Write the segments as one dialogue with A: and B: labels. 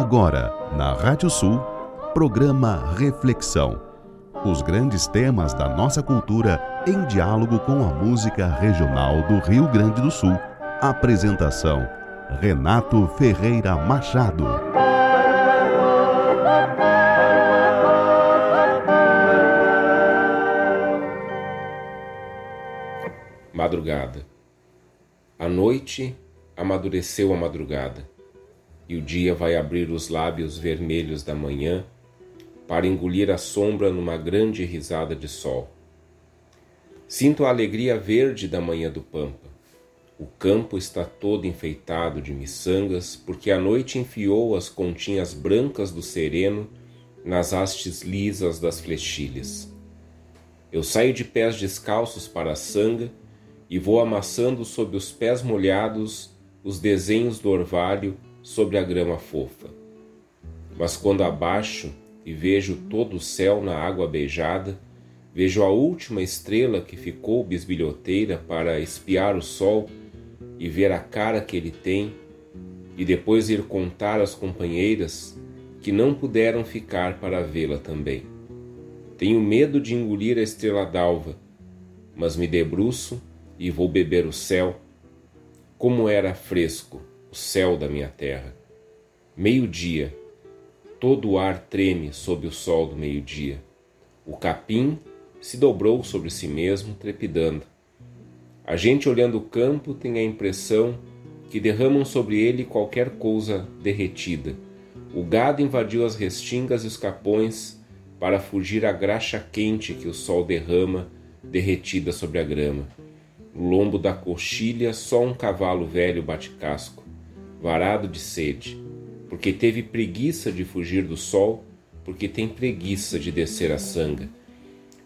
A: Agora, na Rádio Sul, programa Reflexão. Os grandes temas da nossa cultura em diálogo com a música regional do Rio Grande do Sul. Apresentação: Renato Ferreira Machado.
B: Madrugada. A noite amadureceu a madrugada e o dia vai abrir os lábios vermelhos da manhã para engolir a sombra numa grande risada de sol. Sinto a alegria verde da manhã do Pampa. O campo está todo enfeitado de miçangas, porque a noite enfiou as continhas brancas do sereno nas hastes lisas das flechilhas. Eu saio de pés descalços para a sanga e vou amassando sob os pés molhados os desenhos do orvalho sobre a grama fofa. Mas quando abaixo e vejo todo o céu na água beijada, vejo a última estrela que ficou bisbilhoteira para espiar o sol e ver a cara que ele tem, e depois ir contar às companheiras que não puderam ficar para vê-la também. Tenho medo de engolir a estrela d'alva, mas me debruço e vou beber o céu. Como era fresco, céu da minha terra. Meio-dia, todo o ar treme sob o sol do meio-dia. O capim se dobrou sobre si mesmo, trepidando. A gente olhando o campo tem a impressão que derramam sobre ele qualquer coisa derretida. O gado invadiu as restingas e os capões para fugir à graxa quente que o sol derrama derretida sobre a grama. No lombo da coxilha, só um cavalo velho bate casco varado de sede, porque teve preguiça de fugir do sol, porque tem preguiça de descer a sanga.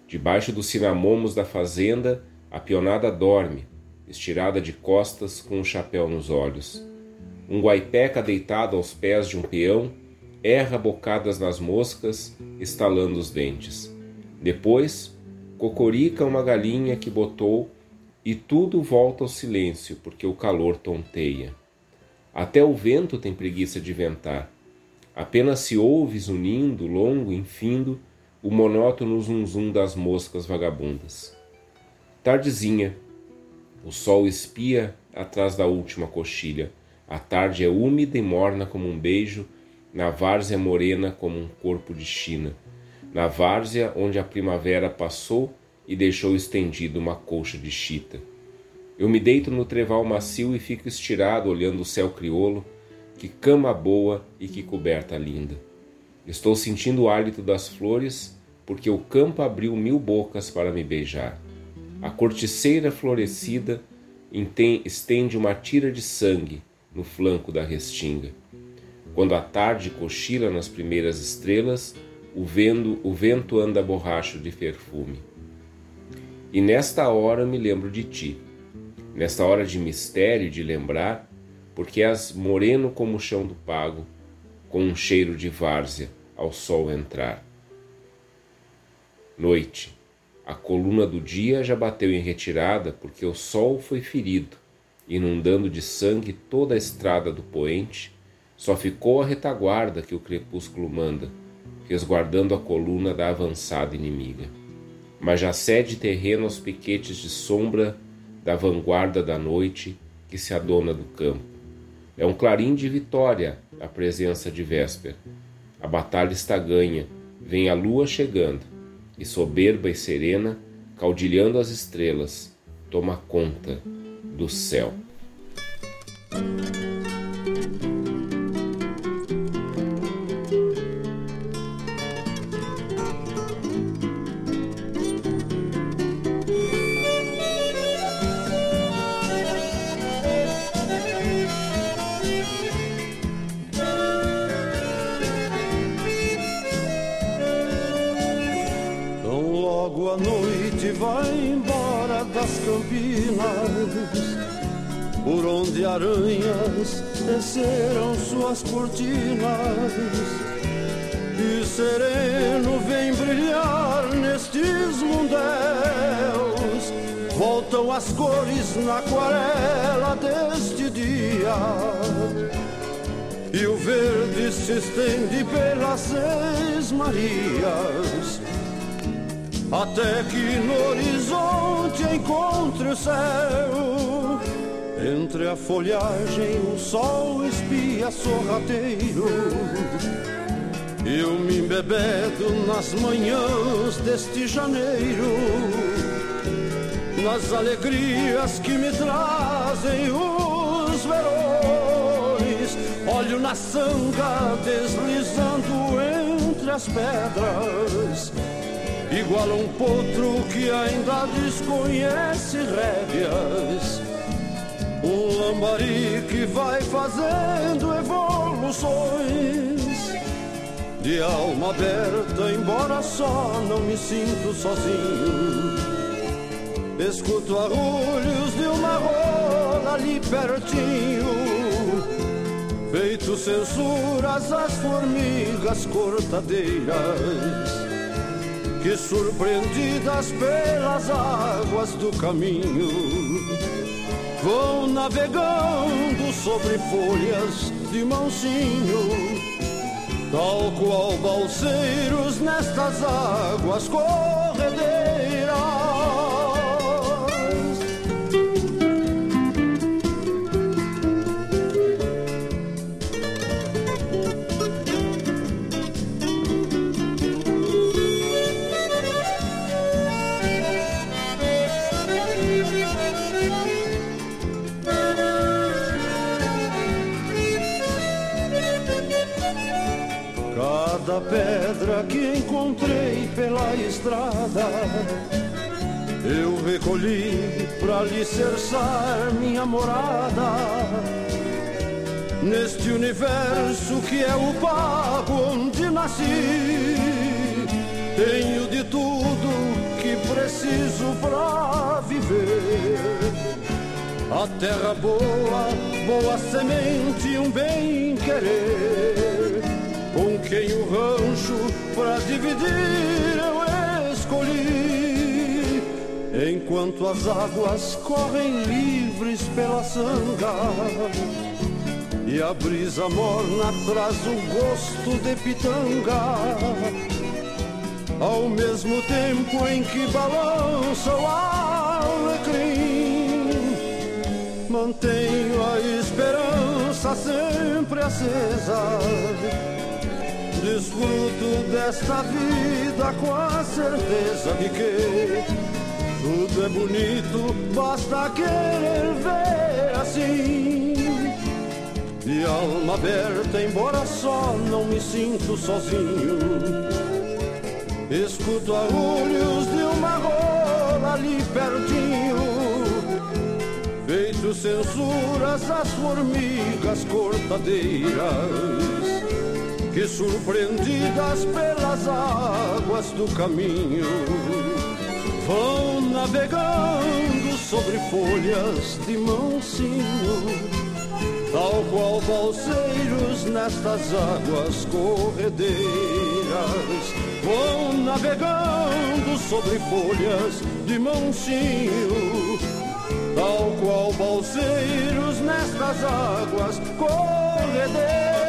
B: Debaixo dos cinamomos da fazenda, a pionada dorme, estirada de costas com um chapéu nos olhos. Um guaipeca deitado aos pés de um peão erra bocadas nas moscas, estalando os dentes. Depois, cocorica uma galinha que botou e tudo volta ao silêncio porque o calor tonteia. Até o vento tem preguiça de ventar. Apenas se ouve zunindo, longo, infindo, o monótono zunzum das moscas vagabundas. Tardezinha. O sol espia atrás da última coxilha. A tarde é úmida e morna como um beijo, na várzea morena como um corpo de China. Na várzea onde a primavera passou e deixou estendido uma colcha de chita. Eu me deito no treval macio e fico estirado olhando o céu crioulo, que cama boa e que coberta linda. Estou sentindo o hálito das flores, porque o campo abriu mil bocas para me beijar. A corticeira florescida estende uma tira de sangue no flanco da restinga. Quando a tarde cochila nas primeiras estrelas, o vento, o vento anda borracho de perfume. E nesta hora me lembro de ti nesta hora de mistério de lembrar, porque és moreno como o chão do pago, com um cheiro de várzea ao sol entrar. Noite. A coluna do dia já bateu em retirada, porque o sol foi ferido, inundando de sangue toda a estrada do poente, só ficou a retaguarda que o crepúsculo manda, resguardando a coluna da avançada inimiga. Mas já cede terreno aos piquetes de sombra da vanguarda da noite que se adona do campo. É um clarim de vitória a presença de Véspera. A batalha está ganha, vem a lua chegando, e soberba e serena, caudilhando as estrelas, toma conta do céu.
C: Por onde aranhas teceram suas cortinas. E sereno vem brilhar nestes mundéus, voltam as cores na aquarela deste dia. e o verde se estende pelas seis Marias, até que no horizonte encontre o céu. Entre a folhagem o sol espia sorrateiro. Eu me embebedo nas manhãs deste janeiro. Nas alegrias que me trazem os verões. Olho na sanga deslizando entre as pedras Igual a um potro que ainda desconhece rédeas. Um lambari que vai fazendo evoluções. De alma aberta, embora só não me sinto sozinho. Escuto arrulhos de uma rola ali pertinho. Feito censuras às formigas cortadeiras Que surpreendidas pelas águas do caminho Vão navegando sobre folhas de mansinho, tal qual balseiros nestas águas corredeiras. Pedra que encontrei pela estrada. Eu recolhi para alicerçar minha morada. Neste universo que é o pago onde nasci, tenho de tudo que preciso para viver. A terra boa, boa semente um bem querer com quem o rancho pra dividir eu escolhi. Enquanto as águas correm livres pela sanga e a brisa morna traz o gosto de pitanga. Ao mesmo tempo em que balança o alecrim, mantenho a esperança sempre acesa Desfruto desta vida com a certeza de que tudo é bonito, basta querer ver assim. De alma aberta, embora só não me sinto sozinho. Escuto arrulhos de uma rola ali pertinho. Feito censuras às formigas cortadeiras que surpreendidas pelas águas do caminho vão navegando sobre folhas de mansinho, tal qual balseiros nestas águas corredeiras vão navegando sobre folhas de mansinho, tal qual balseiros nestas águas corredeiras.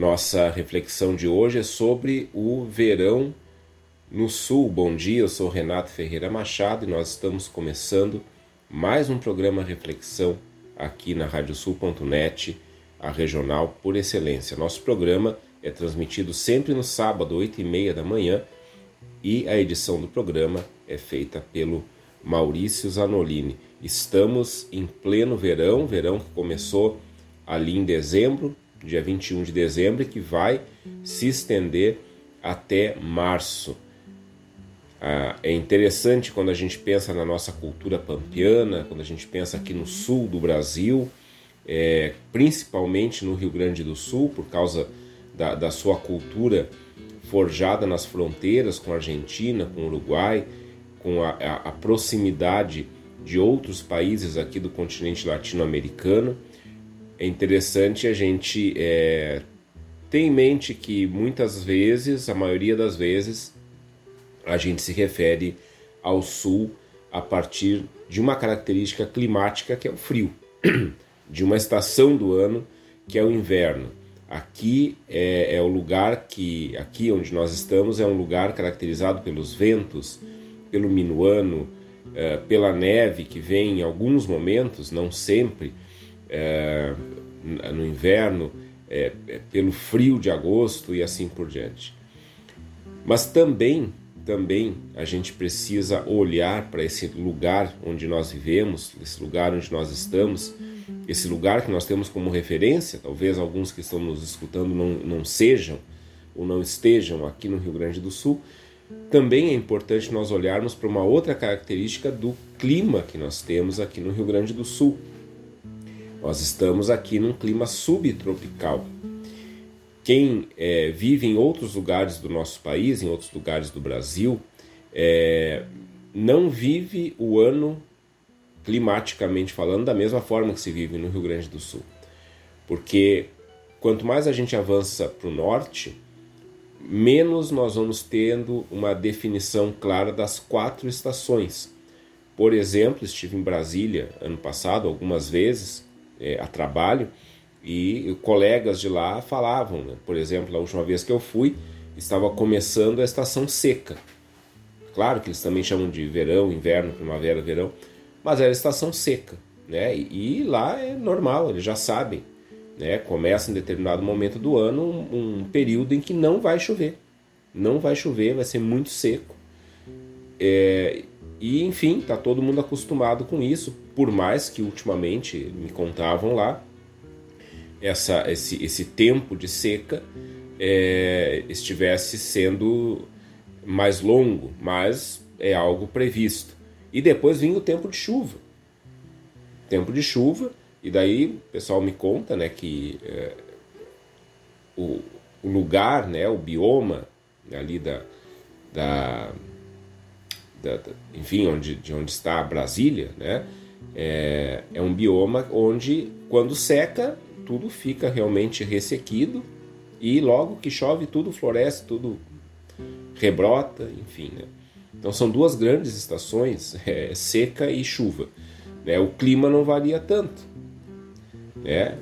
B: Nossa reflexão de hoje é sobre o verão no sul. Bom dia, eu sou Renato Ferreira Machado e nós estamos começando mais um programa Reflexão aqui na radiosul.net, a regional por excelência. Nosso programa é transmitido sempre no sábado, 8 e meia da manhã, e a edição do programa é feita pelo Maurício Zanolini. Estamos em pleno verão, verão que começou ali em dezembro, dia 21 de dezembro, que vai se estender até março. Ah, é interessante quando a gente pensa na nossa cultura pampiana, quando a gente pensa aqui no sul do Brasil, é, principalmente no Rio Grande do Sul, por causa da, da sua cultura forjada nas fronteiras com a Argentina, com o Uruguai, com a, a, a proximidade de outros países aqui do continente latino-americano é interessante a gente é, ter em mente que muitas vezes, a maioria das vezes, a gente se refere ao sul a partir de uma característica climática que é o frio, de uma estação do ano que é o inverno. Aqui é, é, o lugar que, aqui onde nós estamos, é um lugar caracterizado pelos ventos, pelo minuano, é, pela neve que vem em alguns momentos, não sempre, é, no inverno, é, é, pelo frio de agosto e assim por diante. Mas também, também a gente precisa olhar para esse lugar onde nós vivemos, esse lugar onde nós estamos esse lugar que nós temos como referência, talvez alguns que estão nos escutando não, não sejam ou não estejam aqui no Rio Grande do Sul, também é importante nós olharmos para uma outra característica do clima que nós temos aqui no Rio Grande do Sul. Nós estamos aqui num clima subtropical. Quem é, vive em outros lugares do nosso país, em outros lugares do Brasil, é, não vive o ano climaticamente falando, da mesma forma que se vive no Rio Grande do Sul. Porque quanto mais a gente avança para o norte, menos nós vamos tendo uma definição clara das quatro estações. Por exemplo, estive em Brasília ano passado algumas vezes é, a trabalho e colegas de lá falavam, né? por exemplo, a última vez que eu fui estava começando a estação seca. Claro que eles também chamam de verão, inverno, primavera, verão, mas era estação seca, né? E, e, lá é normal, eles já sabem, né? Começa em determinado momento do ano um, um, período em que não vai chover, não vai chover, vai ser muito seco. É, e enfim, tá todo mundo acostumado com isso, por mais que ultimamente me contavam lá essa, esse, esse tempo de seca é, estivesse sendo mais longo, mas é algo previsto. E depois vinha o tempo de chuva. Tempo de chuva, e daí o pessoal me conta né, que é, o, o, lugar, né, o bioma ali da, da, da, da, enfim, onde, de onde está Brasília, né, é, é um bioma onde quando seca tudo fica realmente ressequido e logo que chove tudo floresce, tudo rebrota, enfim, né? Então são duas grandes estações, é, seca e chuva. Né? O clima não varia tanto. Né?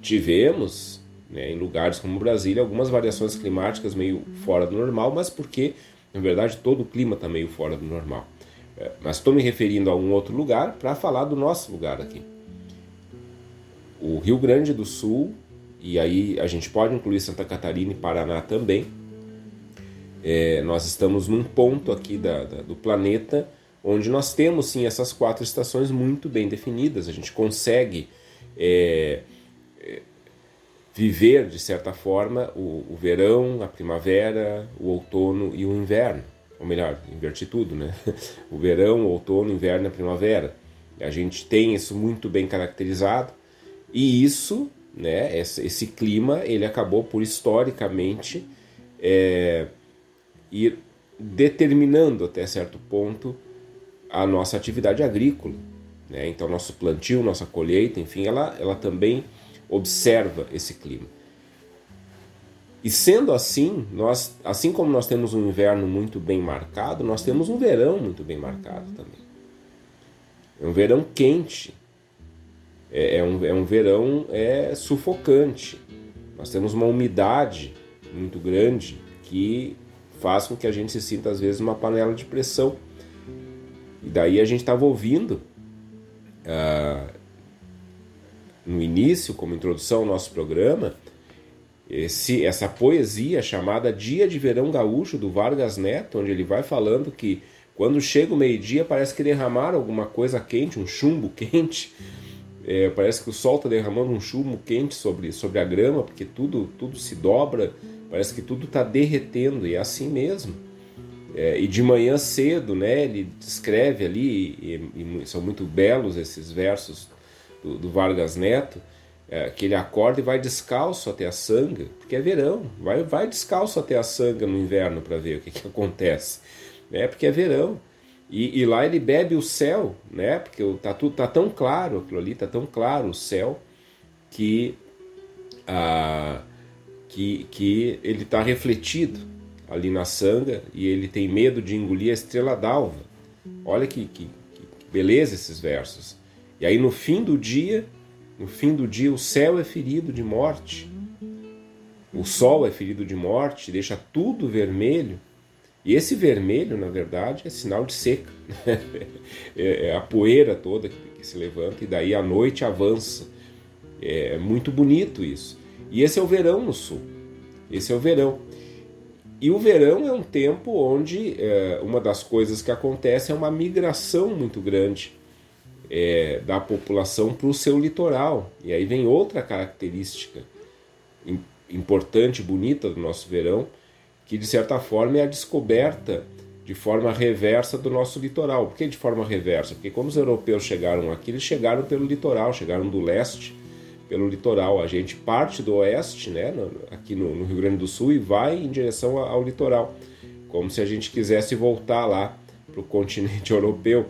B: Tivemos né, em lugares como Brasília algumas variações climáticas meio fora do normal, mas porque na verdade todo o clima está meio fora do normal. É, mas estou me referindo a um outro lugar para falar do nosso lugar aqui. O Rio Grande do Sul, e aí a gente pode incluir Santa Catarina e Paraná também, é, nós estamos num ponto aqui da, da, do planeta onde nós temos sim essas quatro estações muito bem definidas. A gente consegue é, é, viver de certa forma o, o, verão, a primavera, o outono e o inverno. Ou melhor, invertir tudo, né? O verão, o outono, o inverno e a primavera. A gente tem isso muito bem caracterizado e isso, né? Esse, esse clima, ele acabou por historicamente é, ir determinando até certo ponto a nossa atividade agrícola. Né? Então, nosso plantio, nossa colheita, enfim, ela, ela também observa esse clima. E sendo assim, nós, assim como nós temos um inverno muito bem marcado, nós temos um verão muito bem marcado também. É um verão quente, é, é um, é um verão é, sufocante. Nós temos uma umidade muito grande que faz com que a gente se sinta às vezes uma panela de pressão. E daí a gente estava ouvindo uh, no início, como introdução ao nosso programa, esse, essa poesia chamada Dia de Verão Gaúcho do Vargas Neto, onde ele vai falando que quando chega o meio-dia parece que derramar alguma coisa quente, um chumbo quente. É, parece que o sol está derramando um chumbo quente sobre, sobre a grama, porque tudo, tudo se dobra Parece que tudo está derretendo e é assim mesmo. É, e de manhã cedo, né, ele descreve ali, e, e são muito belos esses versos do, do Vargas Neto, é, que ele acorda e vai descalço até a sanga, porque é verão, vai, vai descalço até a sanga no inverno para ver o que, que acontece, né, porque é verão. E, e, lá ele bebe o céu, né, porque tá, tudo, tá tão claro aquilo ali, tá tão claro o céu, que a que, que ele está refletido. ali na sanga e ele tem medo de engolir a estrela d'alva. Olha que, que, que beleza esses versos. E aí no fim do dia, no fim do dia, o céu é ferido de morte. O sol é ferido de morte, deixa tudo vermelho. E esse vermelho, na verdade, é sinal de seca. É, é a poeira toda que se levanta e daí a noite avança. É muito bonito isso. E esse é o verão no sul. Esse é o verão. E o verão é um tempo onde é, uma das coisas que acontece é uma migração muito grande é, da população para o seu litoral. E aí vem outra característica importante, bonita do nosso verão, que de certa forma é a descoberta de forma reversa do nosso litoral. Por que de forma reversa? Porque quando os europeus chegaram aqui, eles chegaram pelo litoral, chegaram do leste pelo litoral. A gente parte do oeste, né, aqui no, no Rio Grande do Sul, e vai em direção ao, ao litoral, como se a gente quisesse voltar lá para o continente europeu,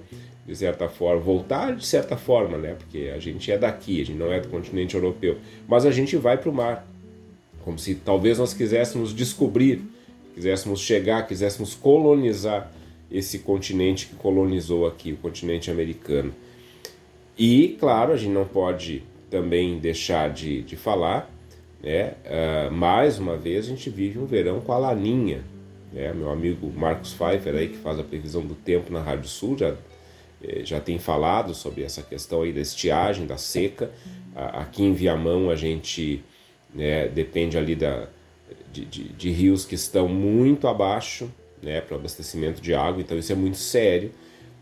B: de certa forma. Voltar de certa forma, né, porque a gente é daqui, a gente não é do continente europeu, mas a gente vai para o mar, como se talvez nós quiséssemos descobrir, quiséssemos chegar, quiséssemos colonizar esse continente que colonizou aqui, o continente americano. E, claro, a gente não pode também deixar de, de falar, né? Uh, mais uma vez a gente vive um verão com a laninha, né? Meu amigo Marcos Pfeiffer aí que faz a previsão do tempo na Rádio Sul já já tem falado sobre essa questão aí da estiagem, da seca. aqui em Viamão a gente né, depende ali da, de, de, de, rios que estão muito abaixo né, para o abastecimento de água, então isso é muito sério.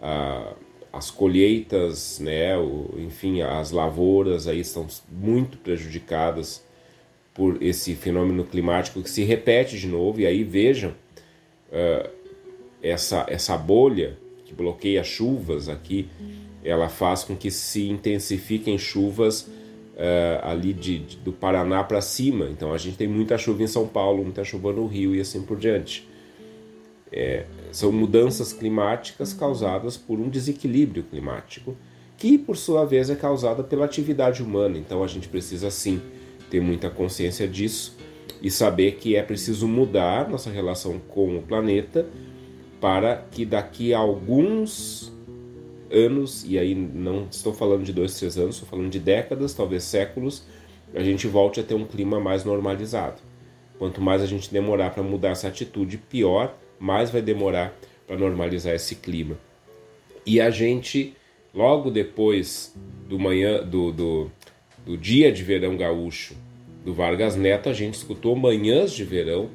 B: Uh, as colheitas, né, o, enfim, as lavouras aí estão muito prejudicadas por esse fenômeno climático que se repete de novo. E aí vejam uh, essa, essa bolha que bloqueia chuvas aqui, ela faz com que se intensifiquem chuvas uh, ali de, de, do Paraná para cima. Então a gente tem muita chuva em São Paulo, muita chuva no Rio e assim por diante. É, são mudanças climáticas causadas por um desequilíbrio climático, que por sua vez é causada pela atividade humana. Então a gente precisa sim ter muita consciência disso e saber que é preciso mudar nossa relação com o planeta para que daqui a alguns anos, e aí não estou falando de dois, três anos, estou falando de décadas, talvez séculos, a gente volte a ter um clima mais normalizado. Quanto mais a gente demorar para mudar essa atitude, pior mais vai demorar para normalizar esse clima. E a gente, logo depois do manhã do, do, do dia de verão gaúcho do Vargas Neto, a gente escutou Manhãs de Verão,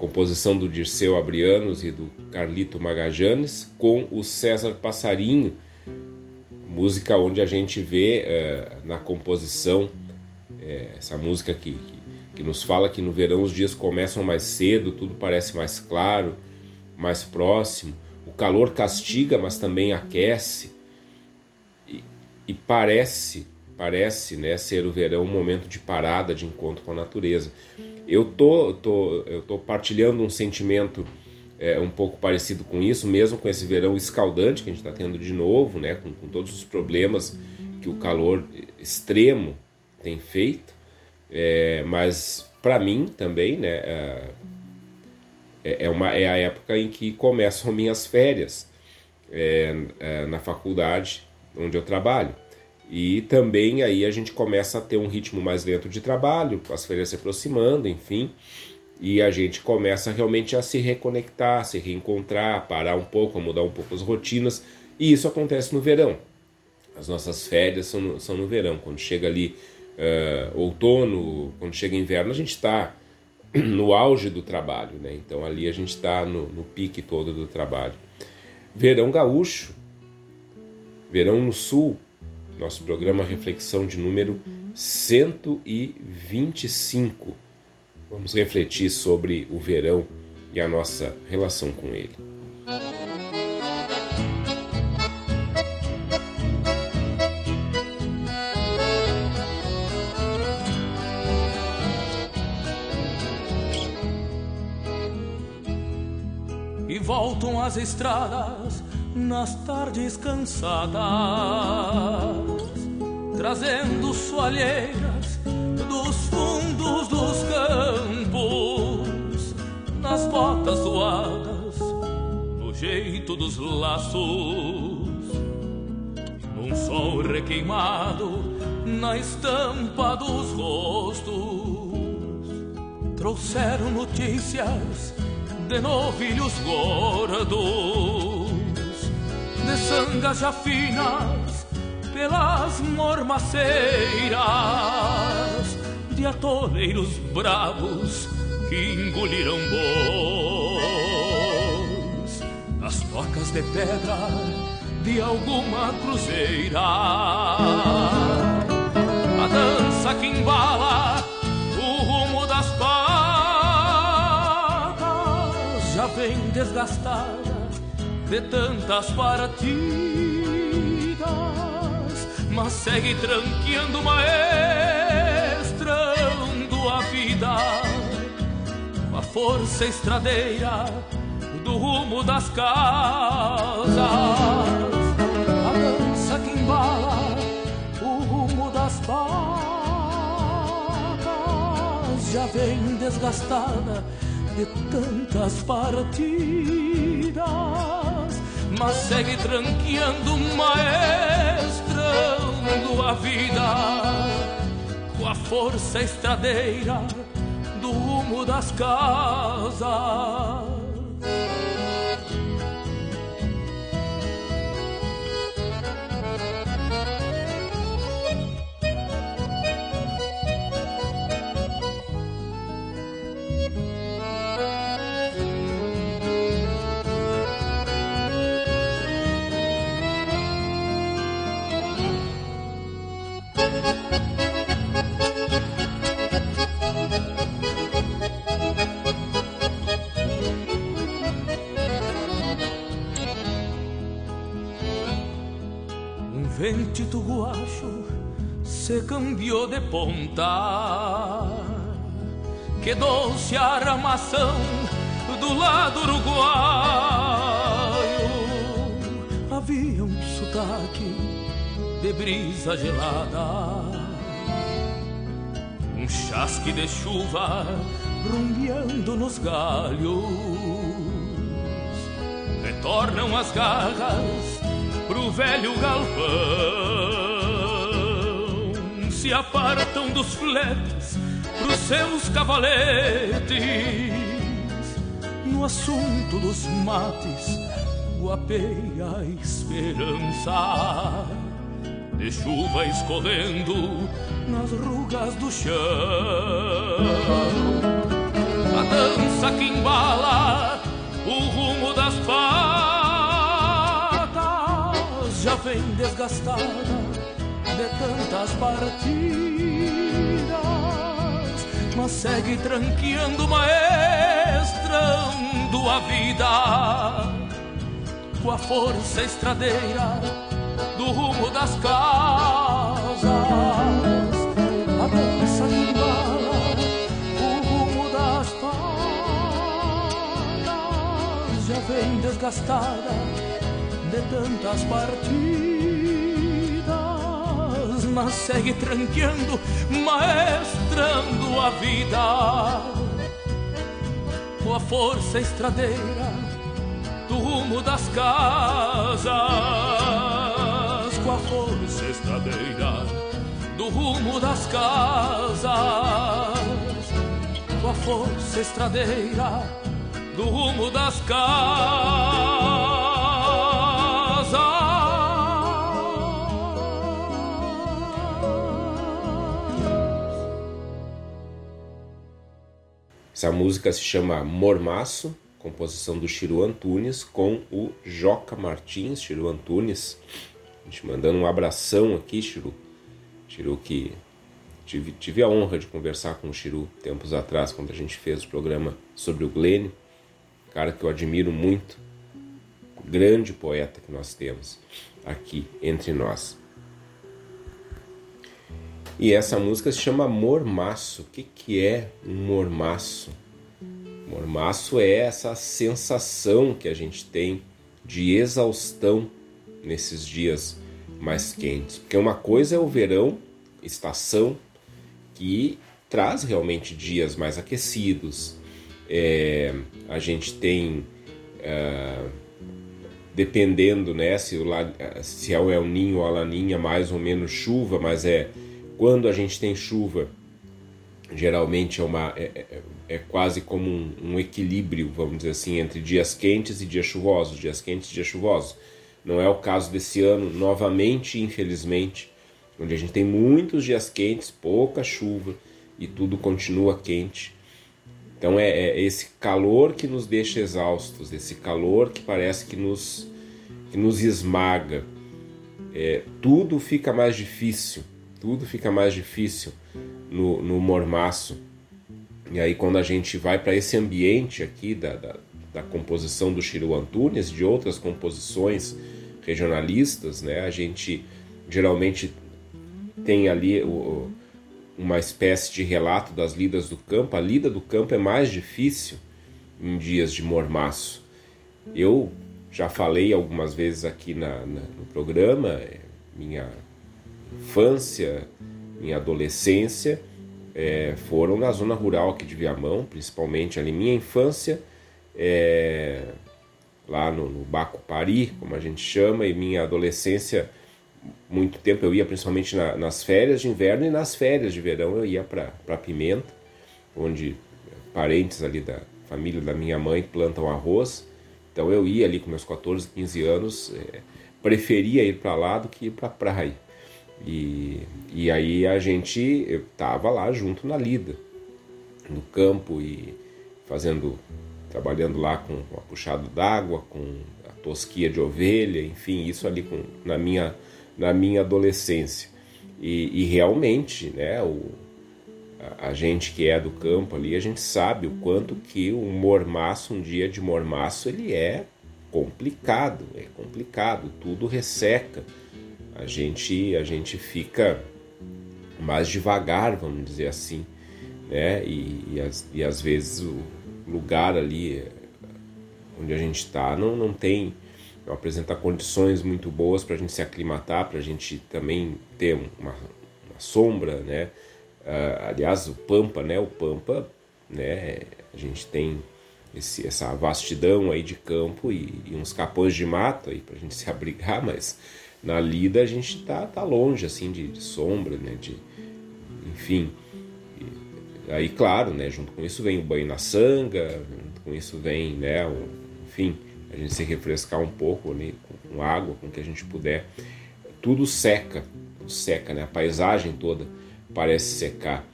B: composição do Dirceu Abrianos e do Carlito Magajanes, com o César Passarinho, música onde a gente vê uh, na composição uh, essa música que, que que nos fala que no verão os dias começam mais cedo, tudo parece mais claro, mais próximo. O calor castiga, mas também aquece. E, e parece, parece, né, ser o verão um momento de parada, de encontro com a natureza. Eu tô, tô, eu tô partilhando um sentimento é, um pouco parecido com isso, mesmo com esse verão escaldante que a gente está tendo de novo, né, com, com todos os problemas que o calor extremo tem feito. É, mas para mim também, né, é, é, é, uma, é a época em que começam minhas férias é, é, na faculdade onde eu trabalho. E também aí a gente começa a ter um ritmo mais lento de trabalho, as férias se aproximando, enfim, e a gente começa realmente a se reconectar, a se reencontrar, parar um pouco, mudar um pouco as rotinas, e isso acontece no verão. As nossas férias são no, são no verão, quando chega ali uh, outono, quando chega inverno, a gente está no auge do trabalho, né? Então ali a gente está no, no pique todo do trabalho. Verão gaúcho, verão no sul, nosso programa Reflexão de número 125. Vamos refletir sobre o verão e a nossa relação com ele.
D: voltam as estradas nas tardes cansadas, trazendo soalheiras dos fundos dos campos, nas botas suadas, no jeito dos laços, num sol requeimado, na estampa dos rostos. Trouxeram notícias de novilhos gordos, sangas já finas pelas mormaceiras, de atoleiros bravos que engoliram bois, nas tocas de pedra de alguma cruzeira. A dança que embala o rumo das patas já vem desgastada de tantas partidas, mas segue tranqueando maestrando a vida a força estradeira do rumo das casas. A dança que embala o rumo das patas já vem desgastada de tantas partidas, mas segue tranqueando, maestrando a vida com a força estradeira do rumo das casas. Ventito guacho se cambiou de ponta. Que doce armação do lado uruguaio. Havia um sotaque de brisa gelada. Um chasque de chuva rumbeando nos galhos. Retornam as garras pro velho galpão. Se apartam dos fletes pros seus cavaletes. No assunto dos mates, guapeia a esperança. De chuva escorrendo nas rugas do chão. A dança que embala o rumo das fadas já vem desgastada de tantas partidas, mas segue tranqueando, maestrando a vida com a força estradeira do rumo das casas. A dança que embala o rumo das fadas já vem desgastada de tantas partidas, mas segue tranqueando, maestrando a vida. Com a força estradeira do rumo das casas, com a força estradeira do rumo das casas, com a força estradeira do rumo das casas.
B: Essa música se chama Mormaço, composição do Chiru Antunes com o Joca Martins, Chiru Antunes. A gente mandando um abração aqui, Chiru. Chiru que tive, tive a honra de conversar com o Chiru tempos atrás, quando a gente fez o programa sobre o Glenn. Cara que eu admiro muito, grande poeta que nós temos aqui entre nós. E essa música se chama Mormaço. O que, que é um mormaço? Mormaço é essa sensação que a gente tem de exaustão nesses dias mais quentes. Porque uma coisa é o verão, estação, que traz realmente dias mais aquecidos, é, a gente tem, uh, dependendo né, se, o, se é o El Ninho ou a Laninha, mais ou menos chuva, mas é quando a gente tem chuva, geralmente é, uma, é, é, é quase como um, um, equilíbrio, vamos dizer assim, entre dias quentes e dias chuvosos, dias quentes e dias chuvosos. Não é o caso desse ano, novamente, infelizmente, onde a gente tem muitos dias quentes, pouca chuva e tudo continua quente. Então é, é esse calor que nos deixa exaustos, esse calor que parece que nos, que nos esmaga. É, tudo fica mais difícil, tudo fica mais difícil no, no mormaço. E aí quando a gente vai para esse ambiente aqui da, da, da, composição do Chiru Antunes, de outras composições regionalistas, né, a gente geralmente tem ali o, uma espécie de relato das lidas do campo. A lida do campo é mais difícil em dias de mormaço. Eu já falei algumas vezes aqui na, na, no programa, é, minha infância, minha adolescência é, foram na zona rural aqui de Viamão, principalmente ali minha infância, é, lá no, no Baco Pari, como a gente chama, e minha adolescência muito tempo eu ia principalmente na, nas férias de inverno e nas férias de verão eu ia para Pimenta, onde parentes ali da família da minha mãe plantam arroz. Então eu ia ali com meus 14, 15 anos, é, preferia ir para lá do que ir para praia. E, e aí a gente eu tava lá junto na lida, no campo e fazendo, trabalhando lá com a puxada d'água, com a tosquia de ovelha, enfim, isso ali com, na minha na minha adolescência. E, e realmente, né, o, a, a, gente que é do campo ali, a gente sabe o quanto que um mormaço, um dia de mormaço, ele é complicado, é complicado, tudo resseca. A gente, a gente fica mais devagar, vamos dizer assim, né? E, e, as, e às vezes o lugar ali onde a gente está não, não tem apresentar condições muito boas para a gente se aclimatar, para a gente também ter uma, uma sombra, né? Uh, aliás, o Pampa, né? O Pampa, né? A gente tem esse, essa vastidão aí de campo e, e uns capões de mato aí para a gente se abrigar, mas na lida a gente tá, tá longe assim de, de sombra, né? De, enfim, e, aí claro, né? Junto com isso vem o banho na sanga, junto com isso vem, né? O, enfim a gente se refrescar um pouco ali com água, com o que a gente puder. Tudo seca, seca, né? A paisagem toda parece secar.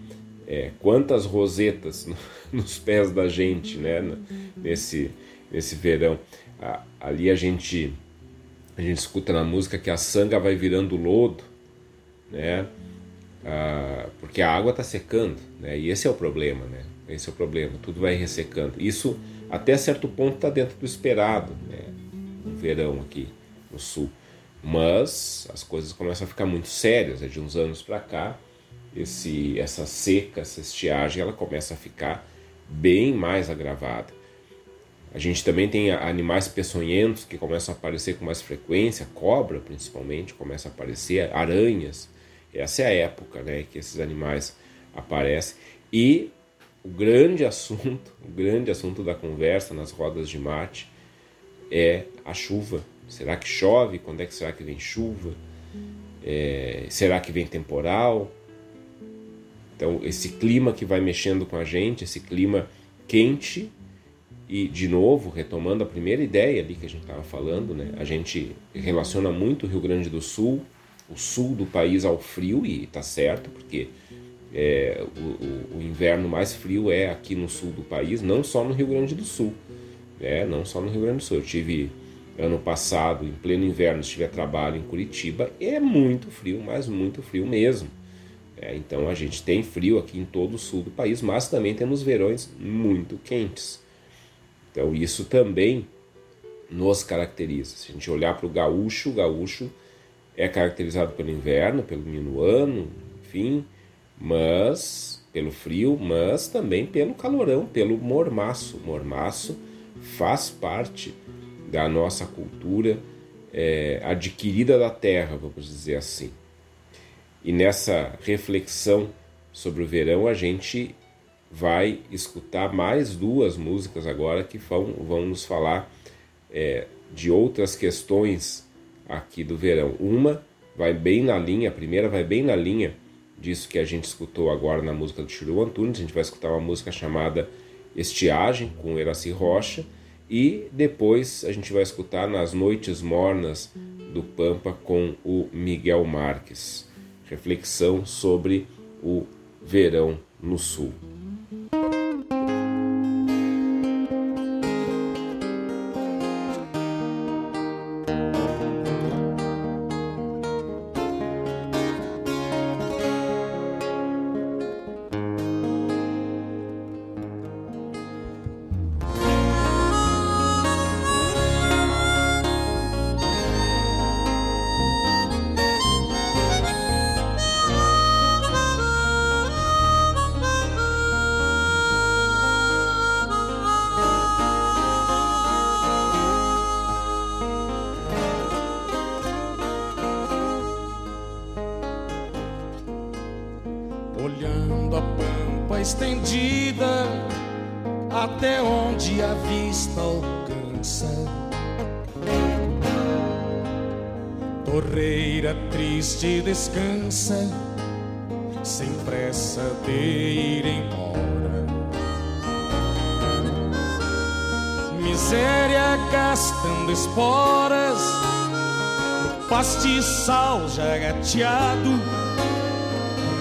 B: É, quantas rosetas nos pés da gente, né? Nesse, nesse verão. Ali a gente a gente escuta na música que a sanga vai virando lodo, né? Ah, porque a água está secando, né? E esse é o problema, né? Esse é o problema. Tudo vai ressecando. Isso até certo ponto está dentro do esperado, né? no verão aqui no sul. Mas as coisas começam a ficar muito sérias, é de uns anos para cá, esse, essa seca, essa estiagem, ela começa a ficar bem mais agravada. A gente também tem animais peçonhentos que começam a aparecer com mais frequência, cobra principalmente começa a aparecer, aranhas. Essa é a época né, que esses animais aparecem. E o grande assunto, o grande assunto da conversa nas rodas de mate é a chuva. Será que chove? Quando é que será que vem chuva? É, será que vem temporal? Então, esse clima que vai mexendo com a gente, esse clima quente, e de novo, retomando a primeira ideia ali que a gente estava falando, né? a gente relaciona muito o Rio Grande do Sul, o sul do país ao frio, e está certo, porque é, o, o, inverno mais frio é aqui no sul do país, não só no Rio Grande do Sul. Né? Não só no Rio Grande do Sul. Eu tive ano passado, em pleno inverno, estive a trabalho em Curitiba, é muito frio, mas muito frio mesmo. É, então a gente tem frio aqui em todo o sul do país, mas também temos verões muito quentes. Então isso também nos caracteriza. Se a gente olhar para o gaúcho, o gaúcho é caracterizado pelo inverno, pelo minuano, enfim, mas pelo frio, mas também pelo calorão, pelo mormaço. Mormaço faz parte da nossa cultura é, adquirida da terra, vamos dizer assim. E nessa reflexão sobre o verão, a gente vai escutar mais duas músicas agora que vão, vão nos falar é, de outras questões aqui do verão. Uma vai bem na linha, a primeira vai bem na linha disso que a gente escutou agora na música do Chiru Antunes. A gente vai escutar uma música chamada Estiagem, com Eraci Rocha, e depois a gente vai escutar Nas Noites Mornas do Pampa com o Miguel Marques. Reflexão sobre o verão no sul.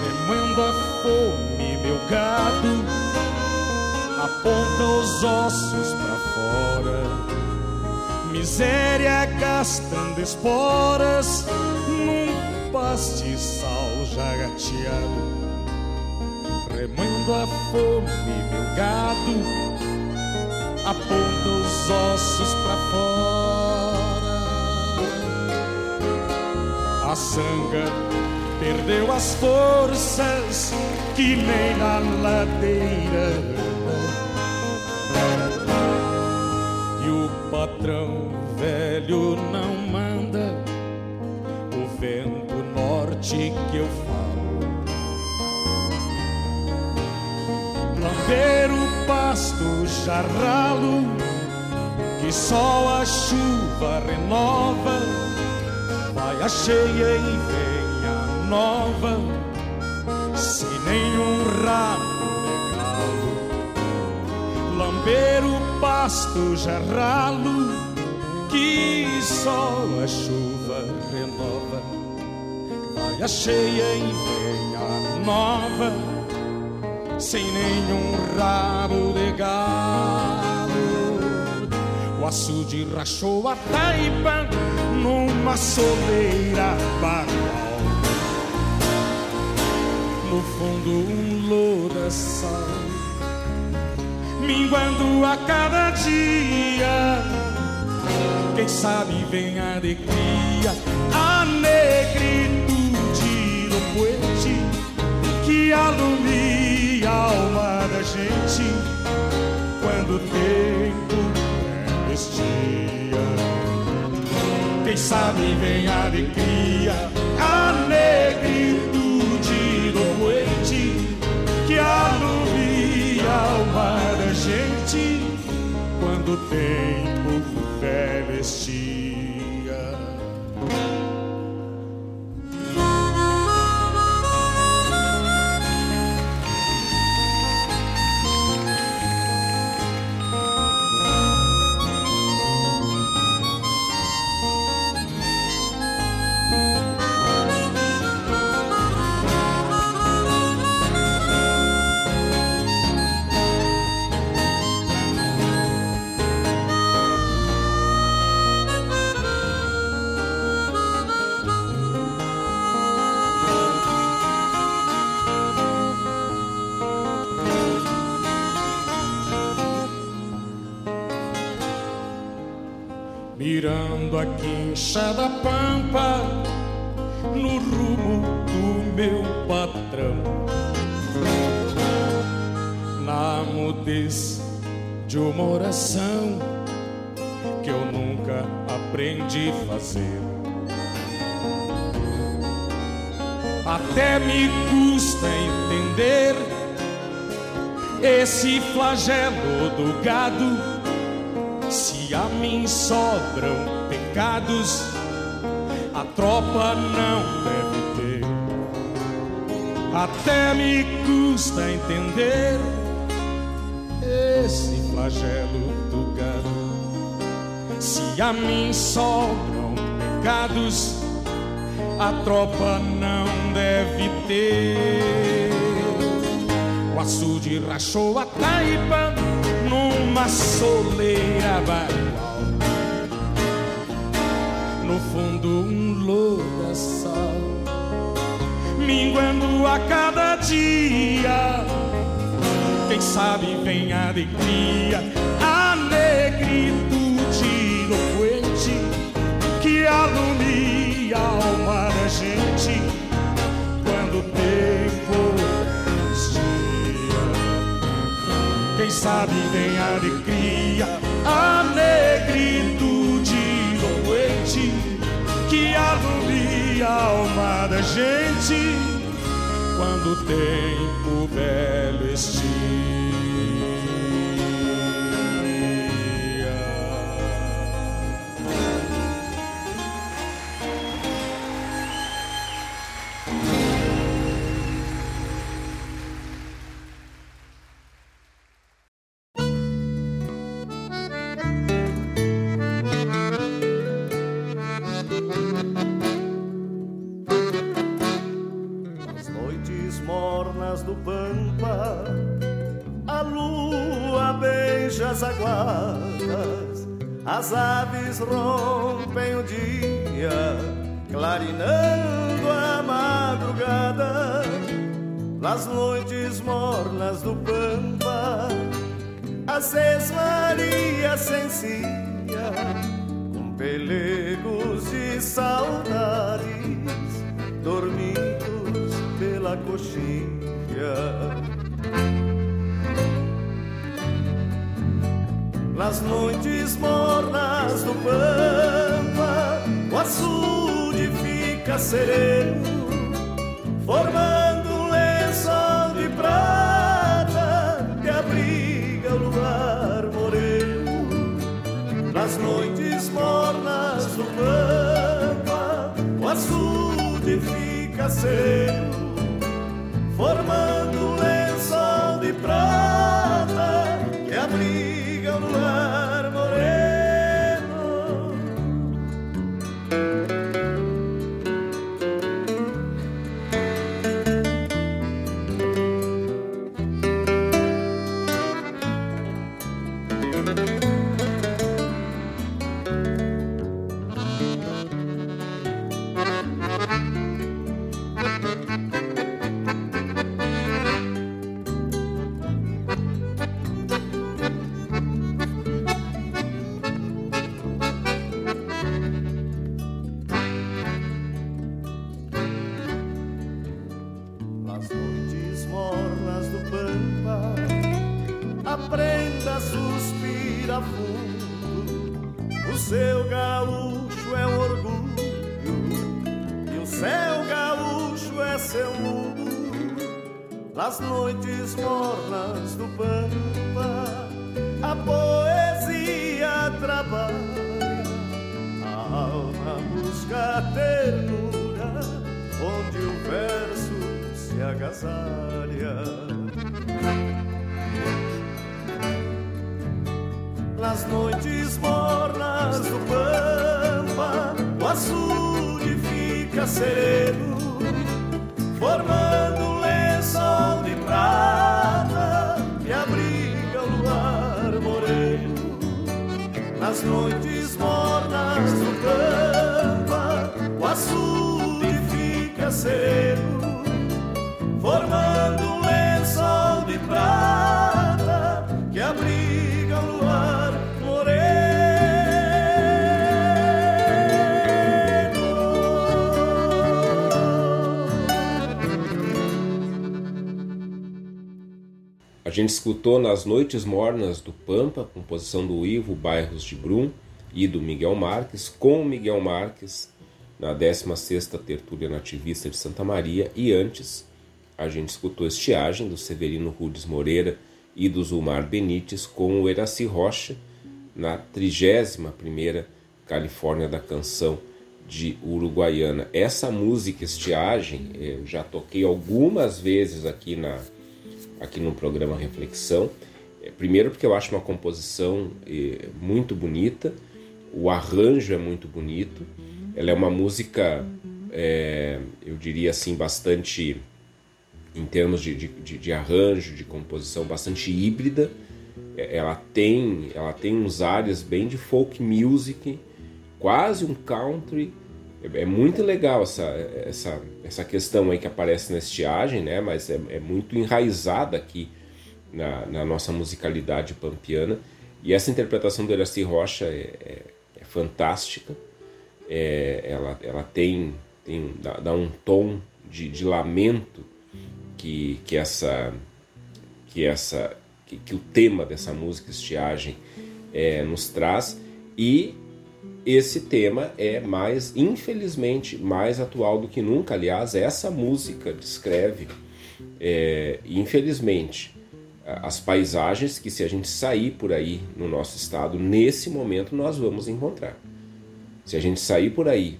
E: Remando a fome, meu gado, aponta os ossos pra fora. Miséria gastando esporas, pastiçal já gateado, remando a fome, meu gado, aponta os ossos pra sanga perdeu as forças que nem na ladeira. E o patrão velho não manda o vento norte que eu falo. Lamber o pasto jarralo, que só a chuva renova. Vai a cheia e vem a nova, sem nenhum ramo de galo. Lamber o pasto jarralo, que só a chuva renova a cheia e vem a nova, sem nenhum rabo de galo. Açude rachou a taipa numa soleira bagual. No fundo um lodaçal, minguando a cada dia. Quem sabe vem a alegria, a negritude poente que alumia a alma da gente quando o tempo vestia. Quem sabe vem alegria, a negritude do poente que alumia a alma da gente quando o mirando a quincha da pampa no rumo do meu patrão. Na mudez de uma oração que eu nunca aprendi fazer. Até me custa entender esse flagelo do gado. Se a mim sobram pecados, a tropa não deve ter. Até me custa entender esse flagelo do gado. Se a mim sobram pecados, a tropa não deve ter. Açude rachou a taipa numa soleira bagual. No fundo, um lodaçal, minguando a cada dia. Quem sabe vem a alegria, a negritude eloquente que alumia a alma da gente quando o sabe vem alegria, a negritude eloquente que alumia a alma da gente quando o tempo velho estia.
F: wrong. Fica
B: gente escutou nas Noites Mornas do Pampa, composição do Ivo Bairros de Brum e do Miguel Marques, com Miguel Marques na 16ª Tertúlia Nativista de Santa Maria e antes a gente escutou Estiagem do Severino Rudes Moreira e do Zulmar Benites com o Eraci Rocha na 31ª Califórnia da Canção de Uruguaiana. Essa música Estiagem, eu já toquei algumas vezes aqui, na, aqui no programa Reflexão. É, primeiro porque eu acho uma composição é, muito bonita, o arranjo é muito bonito, ela é uma música, é, eu diria assim, bastante, em termos de, de, de, arranjo, de composição, bastante híbrida. Ela tem, ela tem uns áreas bem de folk music, quase um country. É, é muito legal essa, essa, essa questão aí que aparece na estiagem, né? mas é, é muito enraizada aqui na, na, nossa musicalidade pampiana. E essa interpretação do Eraci Rocha é, é, é fantástica. É, ela, ela tem, tem dá, dá um tom de, de, lamento que, que essa que essa que, que o tema dessa música estiagem é, nos traz e esse tema é mais, infelizmente, mais atual do que nunca. Aliás, essa música descreve, é, infelizmente, as paisagens que, se a gente sair por aí no nosso estado, nesse momento nós vamos encontrar. Se a gente sair por aí,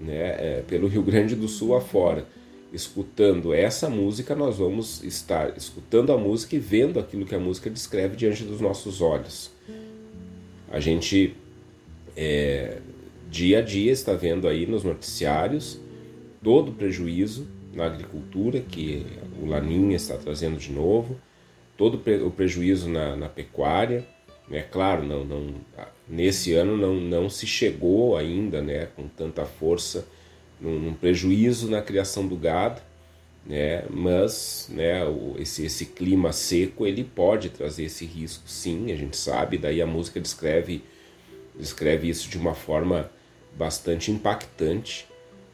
B: né, é, pelo Rio Grande do Sul afora, escutando essa música, nós vamos estar escutando a música e vendo aquilo que a música descreve diante dos nossos olhos. A gente é, dia a dia está vendo aí nos noticiários todo o prejuízo na agricultura que o Laninha está trazendo de novo, todo o prejuízo na, na pecuária. É claro, não, não, nesse ano não, não se chegou ainda né, com tanta força num, num prejuízo na criação do gado, né, mas né, esse, esse clima seco ele pode trazer esse risco sim, a gente sabe, daí a música descreve descreve isso de uma forma bastante impactante,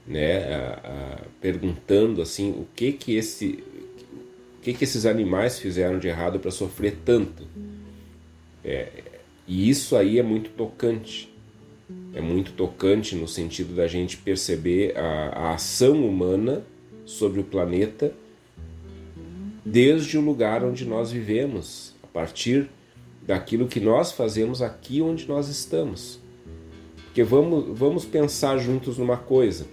B: né? A, a, perguntando assim o que que esse o que que esses animais fizeram de errado para sofrer tanto. É, e isso aí é muito tocante. É muito tocante no sentido da gente perceber a, a ação humana sobre o planeta desde o lugar onde nós vivemos, a partir daquilo que nós fazemos aqui onde nós estamos. Porque vamos, vamos pensar juntos numa coisa.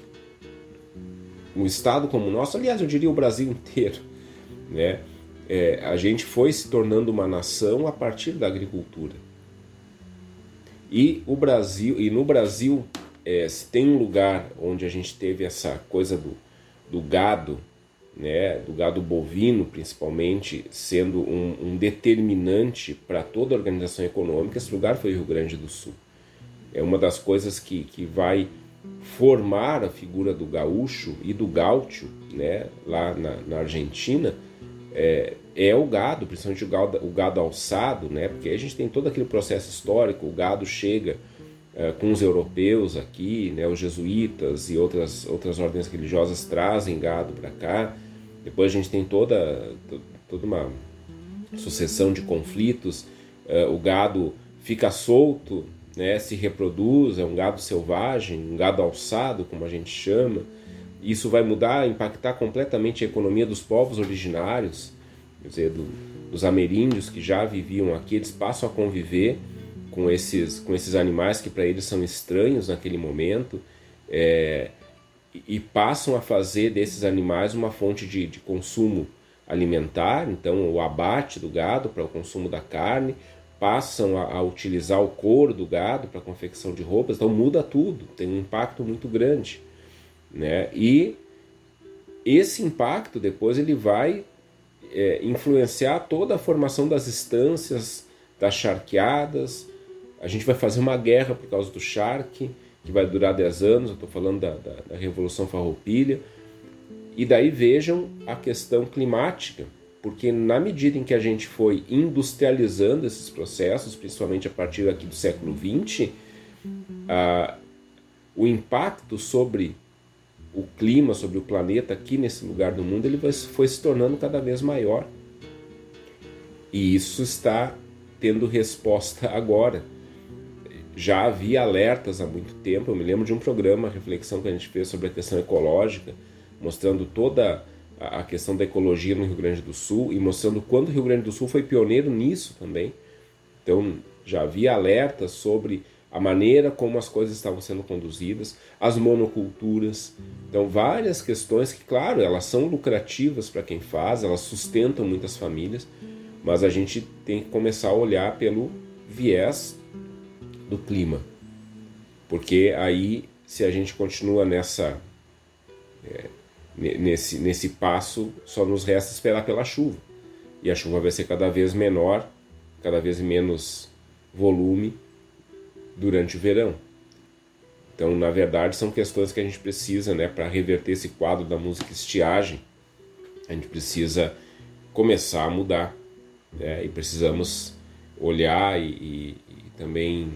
B: Um estado como o nosso, aliás, eu diria o Brasil inteiro, né? É, a gente foi se tornando uma nação a partir da agricultura. E o Brasil, e no Brasil, é, se tem um lugar onde a gente teve essa coisa do, do gado né, do gado bovino principalmente, sendo um, um determinante para toda a organização econômica, esse lugar foi o Rio Grande do Sul. É uma das coisas que, que vai formar a figura do gaúcho e do gaúcho né, lá na, na Argentina é, é, o gado, principalmente o gado, o gado alçado, né, porque a gente tem todo aquele processo histórico, o gado chega é, com os europeus aqui, né, os jesuítas e outras, outras ordens religiosas trazem gado para cá, depois a gente tem toda, toda uma sucessão de conflitos. Uh, o gado fica solto, né, se reproduz, é um gado selvagem, um gado alçado, como a gente chama. Isso vai mudar, impactar completamente a economia dos povos originários, quer dizer, do, dos ameríndios que já viviam aqui, eles passam a conviver com esses, com esses animais que para eles são estranhos naquele momento. É, e passam a fazer desses animais uma fonte de, de consumo alimentar, então o abate do gado para o consumo da carne, passam a, a utilizar o couro do gado para a confecção de roupas, então muda tudo, tem um impacto muito grande. Né? E esse impacto depois ele vai é, influenciar toda a formação das estâncias, das charqueadas. A gente vai fazer uma guerra por causa do charque, que vai durar 10 anos, eu estou falando da, da, da, Revolução Farroupilha. E daí vejam a questão climática, porque na medida em que a gente foi industrializando esses processos, principalmente a partir aqui do século XX, a, o impacto sobre o clima, sobre o planeta aqui nesse lugar do mundo, ele foi se tornando cada vez maior. E isso está tendo resposta agora já havia alertas há muito tempo. Eu me lembro de um programa, reflexão que a gente fez sobre a questão ecológica, mostrando toda a questão da ecologia no Rio Grande do Sul e mostrando quando o Rio Grande do Sul foi pioneiro nisso também. Então já havia alertas sobre a maneira como as coisas estavam sendo conduzidas, as monoculturas. Então, várias questões que, claro, elas são lucrativas para quem faz, elas sustentam muitas famílias, mas a gente tem que começar a olhar pelo viés do clima. Porque aí, se a gente continua nessa. É, nesse, nesse passo, só nos resta esperar pela chuva. E a chuva vai ser cada vez menor, cada vez menos volume durante o verão. Então, na verdade, são questões que a gente precisa, né, para reverter esse quadro da música estiagem, a gente precisa começar a mudar, né, e precisamos olhar e, e, e também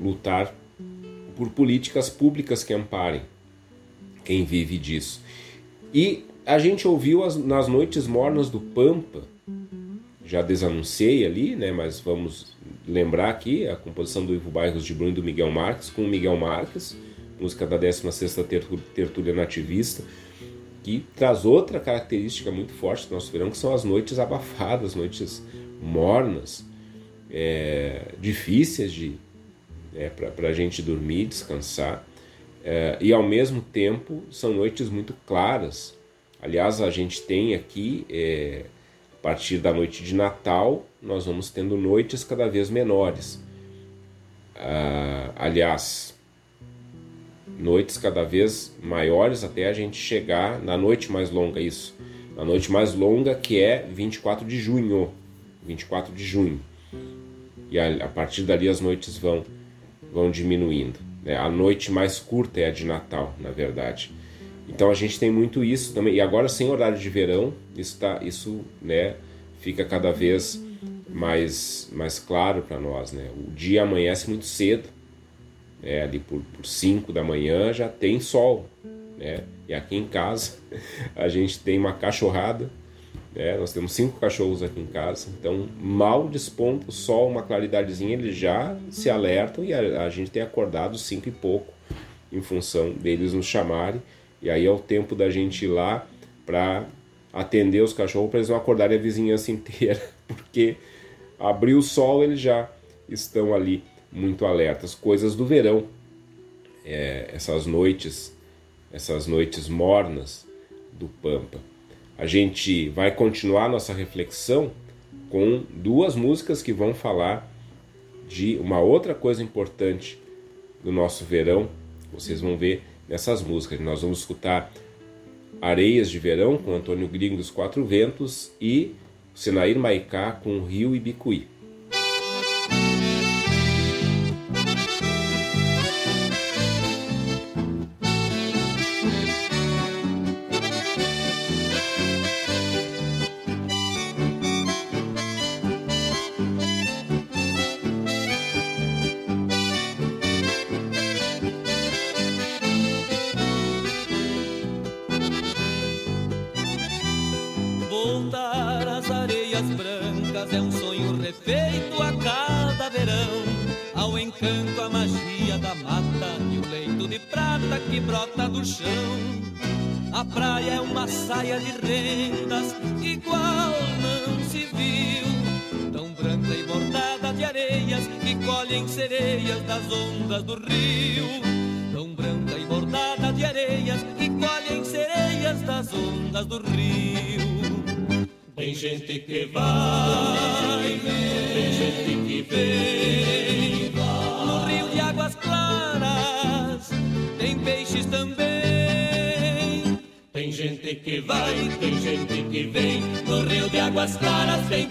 B: lutar por políticas públicas que amparem quem vive disso. E a gente ouviu as, nas noites mornas do Pampa, já desanunciei ali, né, mas vamos lembrar aqui a composição do Ivo Bairros de Bruno e do Miguel Marques com o Miguel Marques, música da 16ª Tertúlia Nativista, que traz outra característica muito forte do nosso verão, que são as noites abafadas, noites mornas, é, difíceis de é, para a gente dormir, descansar, é, e ao mesmo tempo são noites muito claras. Aliás, a gente tem aqui é, a partir da noite de Natal, nós vamos tendo noites cada vez menores. Ah, aliás, noites cada vez maiores até a gente chegar na noite mais longa, isso. Na noite mais longa que é 24 de junho. 24 de junho. E a, a partir dali as noites vão, vão diminuindo. Né? A noite mais curta é a de Natal, na verdade. Então a gente tem muito isso também. E agora sem horário de verão, isso, tá, isso né, fica cada vez mais, mais claro para nós. Né? O dia amanhece muito cedo. Né? Ali por 5 da manhã já tem sol. Né? E aqui em casa a gente tem uma cachorrada. Né? Nós temos cinco cachorros aqui em casa. Então, mal desponta o sol, uma claridadezinha, eles já se alertam e a, a gente tem acordado cinco e pouco em função deles nos chamarem e aí é o tempo da gente ir lá para atender os cachorros para eles não acordarem a vizinhança inteira, porque abriu o sol eles já estão ali muito alertas. Coisas do verão, é, essas noites, essas noites mornas do Pampa. A gente vai continuar nossa reflexão com duas músicas que vão falar de uma outra coisa importante do nosso verão. Vocês vão ver nessas músicas. Nós vamos escutar Areias de Verão com Antônio Gringo dos Quatro Ventos e Senair Maicá com Rio e Bicuí.
G: saia de rendas igual não se viu. Tão branca e bordada de areias que colhem sereias das ondas do rio. Tão branca e bordada de areias que colhem sereias das ondas do rio. Tem gente que vai, tem gente que vem. No rio de águas claras tem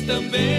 G: também.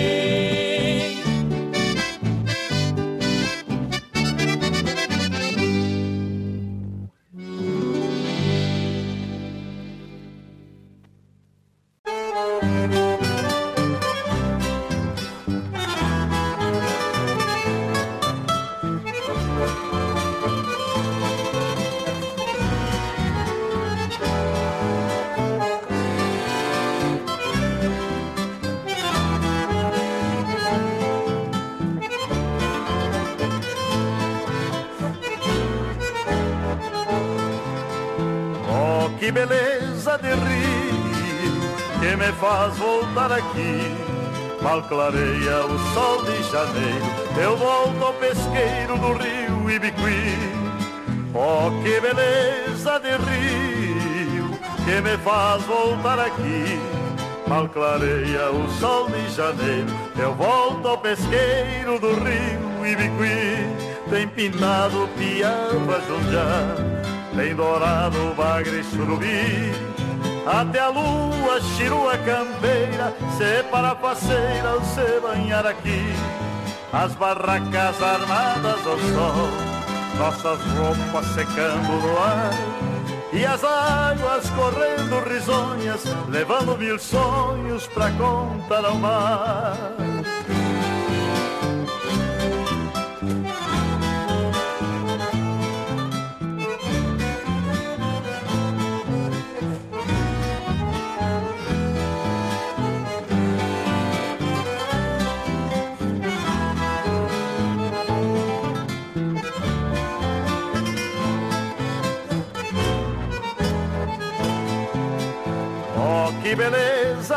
H: Faz voltar aqui. Mal clareia o sol de janeiro, eu volto ao pesqueiro do rio Ibiqui. Tem pintado piaba jundiá, tem dourado bagre surubi até a lua, chirua campeira, se para faceira se banhar aqui. As barracas armadas ao sol, nossas roupas secando no ar. E as águas correndo risonhas, levando mil sonhos pra contar ao mar.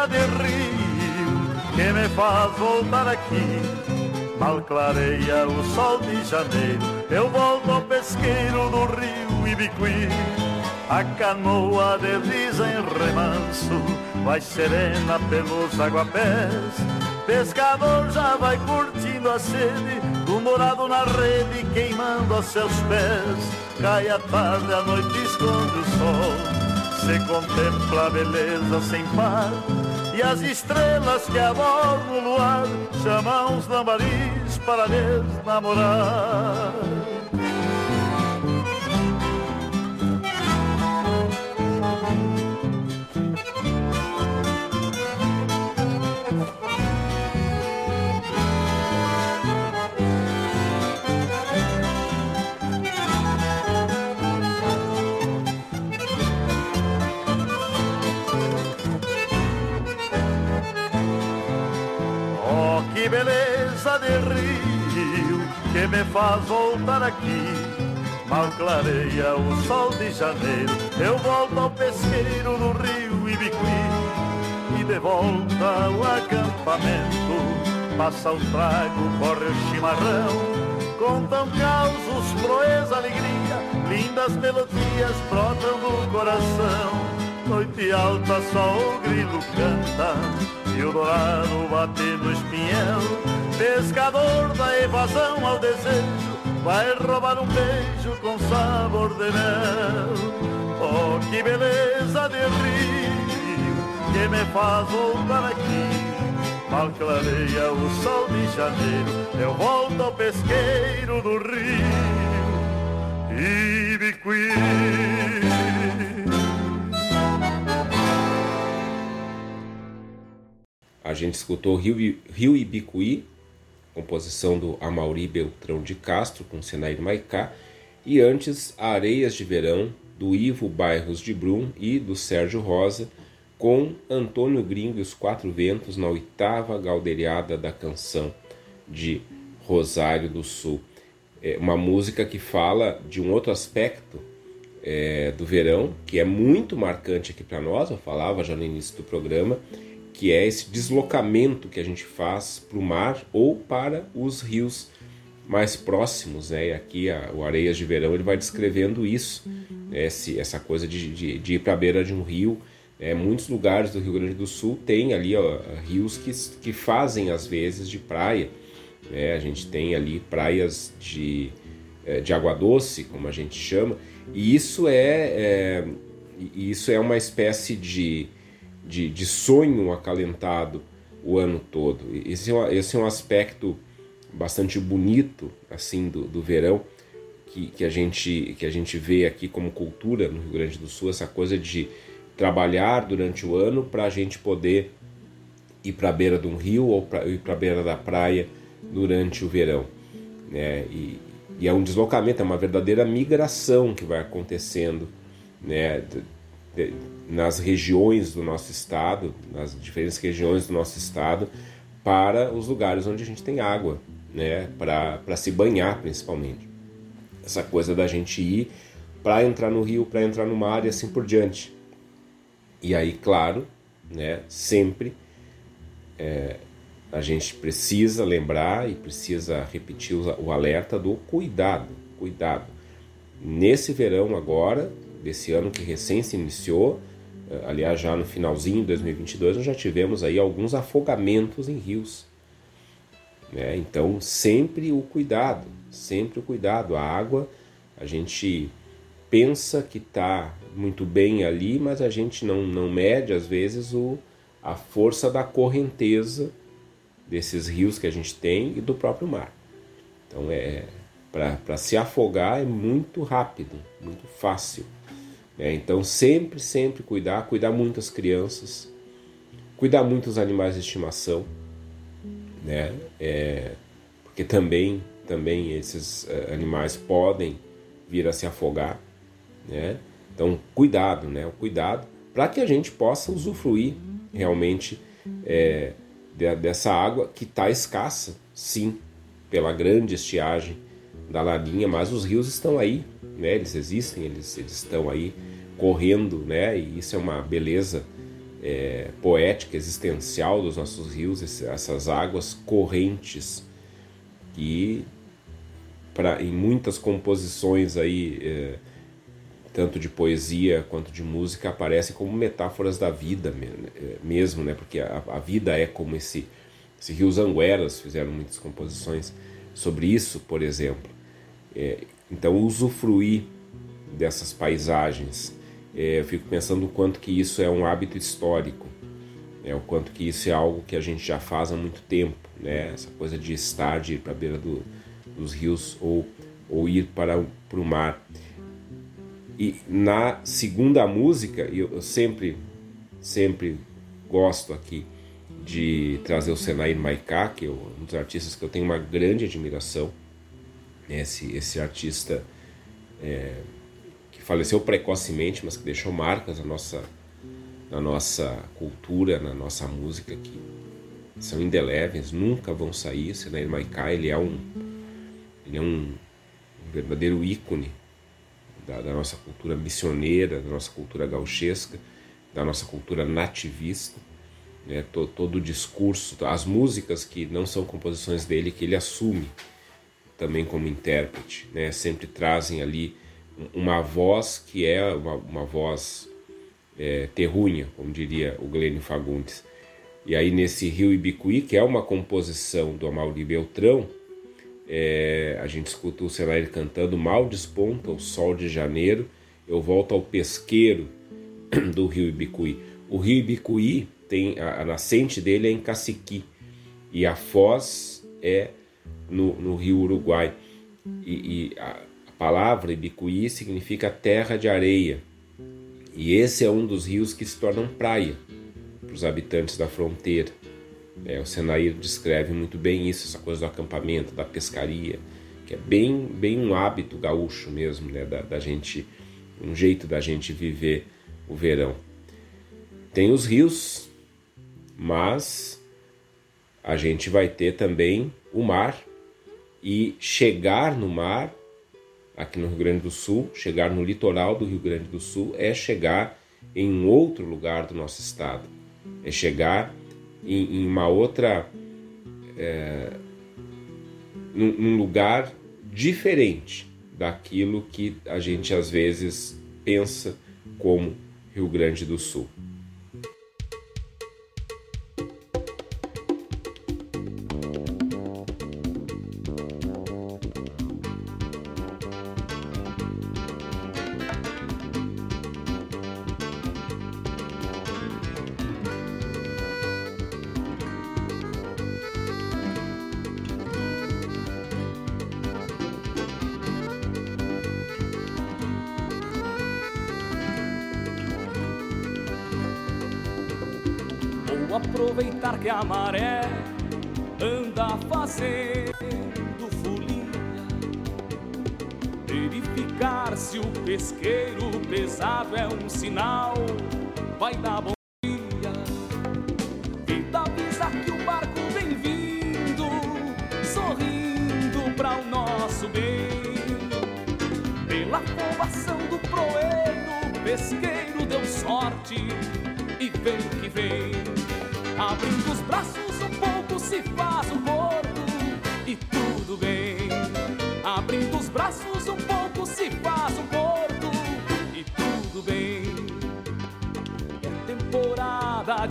H: De rio que me faz voltar aqui. Mal clareia o sol de janeiro, eu volto ao pesqueiro do rio Ibiqui. A canoa desliza em remanso, vai serena pelos aguapés. Pescador já vai curtindo a sede, do morado na rede queimando aos seus pés. Cai a tarde, a noite esconde o sol se contempla a beleza sem par E as estrelas que adornam o luar Chamam os lambaris para desnamorar de rio que me faz voltar aqui. Mal clareia o sol de janeiro, eu volto ao pesqueiro no rio Ibiqui. E de volta ao acampamento, passa o trago, corre o chimarrão. Contam causos, proeza, alegria, lindas melodias brotam do coração. Noite alta, só o grilo canta e o dourado bate no espinhel. Pescador da evasão ao desejo Vai roubar um beijo com sabor de mel. Oh, que beleza de rio Que me faz voltar aqui. Mal clareia o sol de janeiro, eu volto ao pesqueiro do rio. Ibiqui.
B: A gente escutou Rio, Rio Ibicuí, composição do Amauri Beltrão de Castro com Senair Maicá, e antes Areias de Verão, do Ivo Bairros de Brum e do Sérgio Rosa, com Antônio Gringo e os Quatro Ventos na oitava galderiada da canção de Rosário do Sul. É uma música que fala de um outro aspecto é, do verão, que é muito marcante aqui para nós, eu falava já no início do programa, que é esse deslocamento que a gente faz para o mar ou para os rios mais próximos, né? E aqui a, o Areias de Verão ele vai descrevendo isso, né? Esse, essa coisa de, de, de ir para a beira de um rio. É, muitos lugares do Rio Grande do Sul tem ali ó, rios que, que fazem às vezes de praia. Né? A gente tem ali praias de, é, de água doce, como a gente chama, e isso é, é isso é uma espécie de, de, de, sonho acalentado o ano todo. Esse é, um, esse é um aspecto bastante bonito assim do, do verão que, que, a gente, que a gente vê aqui como cultura no Rio Grande do Sul, essa coisa de trabalhar durante o ano para a gente poder ir para a beira de um rio ou pra, ir para a beira da praia durante o verão. Né? E, e, é um deslocamento, é uma verdadeira migração que vai acontecendo né? Nas regiões do nosso estado, nas diferentes regiões do nosso estado, para os lugares onde a gente tem água, né? para se banhar principalmente. Essa coisa da gente ir para entrar no rio, para entrar no mar e assim por diante. E aí, claro, né, sempre é, a gente precisa lembrar e precisa repetir o alerta do cuidado, cuidado. Nesse verão agora, desse ano que recém se iniciou, eh, aliás já no finalzinho de 2022, nós já tivemos aí alguns afogamentos em rios. Né? Então sempre o cuidado, sempre o cuidado. A água, a gente pensa que está muito bem ali, mas a gente não, não mede às vezes o, a força da correnteza desses rios que a gente tem e do próprio mar. Então é para se afogar é muito rápido, muito fácil. É, então sempre, sempre cuidar, cuidar muito as crianças, cuidar muito os animais de estimação, né? É, porque também, também esses uh, animais podem vir a se afogar, né? Então cuidado, né? O cuidado para que a gente possa usufruir realmente é, dessa água que está escassa, sim, pela grande estiagem da Laninha, mas os rios estão aí, né? Eles existem, eles, eles estão aí correndo, né? E isso é uma beleza é, poética, existencial dos nossos rios, essas águas correntes que para em muitas composições aí é, tanto de poesia quanto de música, aparecem como metáforas da vida eh, mesmo, né? Porque a, a vida é como esse, esse Rio Zangueras fizeram muitas composições sobre isso, por exemplo. É, então, usufruir dessas paisagens, é, eu fico pensando o quanto que isso é um hábito histórico, é o quanto que isso é algo que a gente já faz há muito tempo, né? Essa coisa de estar, de ir para a beira do, dos rios ou, ou ir para, para o mar. E na segunda música, eu sempre, sempre gosto aqui de trazer o Senair Maiká, que é um dos artistas que eu tenho uma grande admiração. Esse, esse artista é, que faleceu precocemente, mas que deixou marcas na nossa, na nossa cultura, na nossa música, que são indeléveis, nunca vão sair. Senair Maiká, ele é um, ele é um verdadeiro ícone da, da nossa cultura missioneira, da nossa cultura gauchesca, da nossa cultura nativista. Né, todo, todo, o discurso, as músicas que não são composições dele, que ele assume também como intérprete, né, sempre trazem ali uma voz que é uma, uma voz é, terrunha, como diria o Glênio Fagundes. E aí nesse Rio Ibicuí, que é uma composição do Amauri Beltrão, é, a gente escuta o cantando Mal desponta o sol de janeiro, eu volto ao pesqueiro do rio Ibicuí. O rio Ibicuí tem a, a nascente dele é em Caciqui, E a Foz é no, no rio Uruguai. E, e a, a palavra Ibicuí significa terra de areia. E esse é um dos rios que se tornam praia para os habitantes da fronteira. É, o Senair descreve muito bem isso, essa coisa do acampamento, da pescaria, que é bem, bem um hábito gaúcho mesmo, né, da, da gente, um jeito da gente viver o verão. Tem os rios, mas a gente vai ter também o mar e chegar no mar aqui no Rio Grande do Sul, chegar no litoral do Rio Grande do Sul é chegar em um outro lugar do nosso estado, é chegar em, em uma outra, é, num, num lugar diferente daquilo que a gente às vezes pensa como Rio Grande do Sul.
D: Sinal, vai dar bom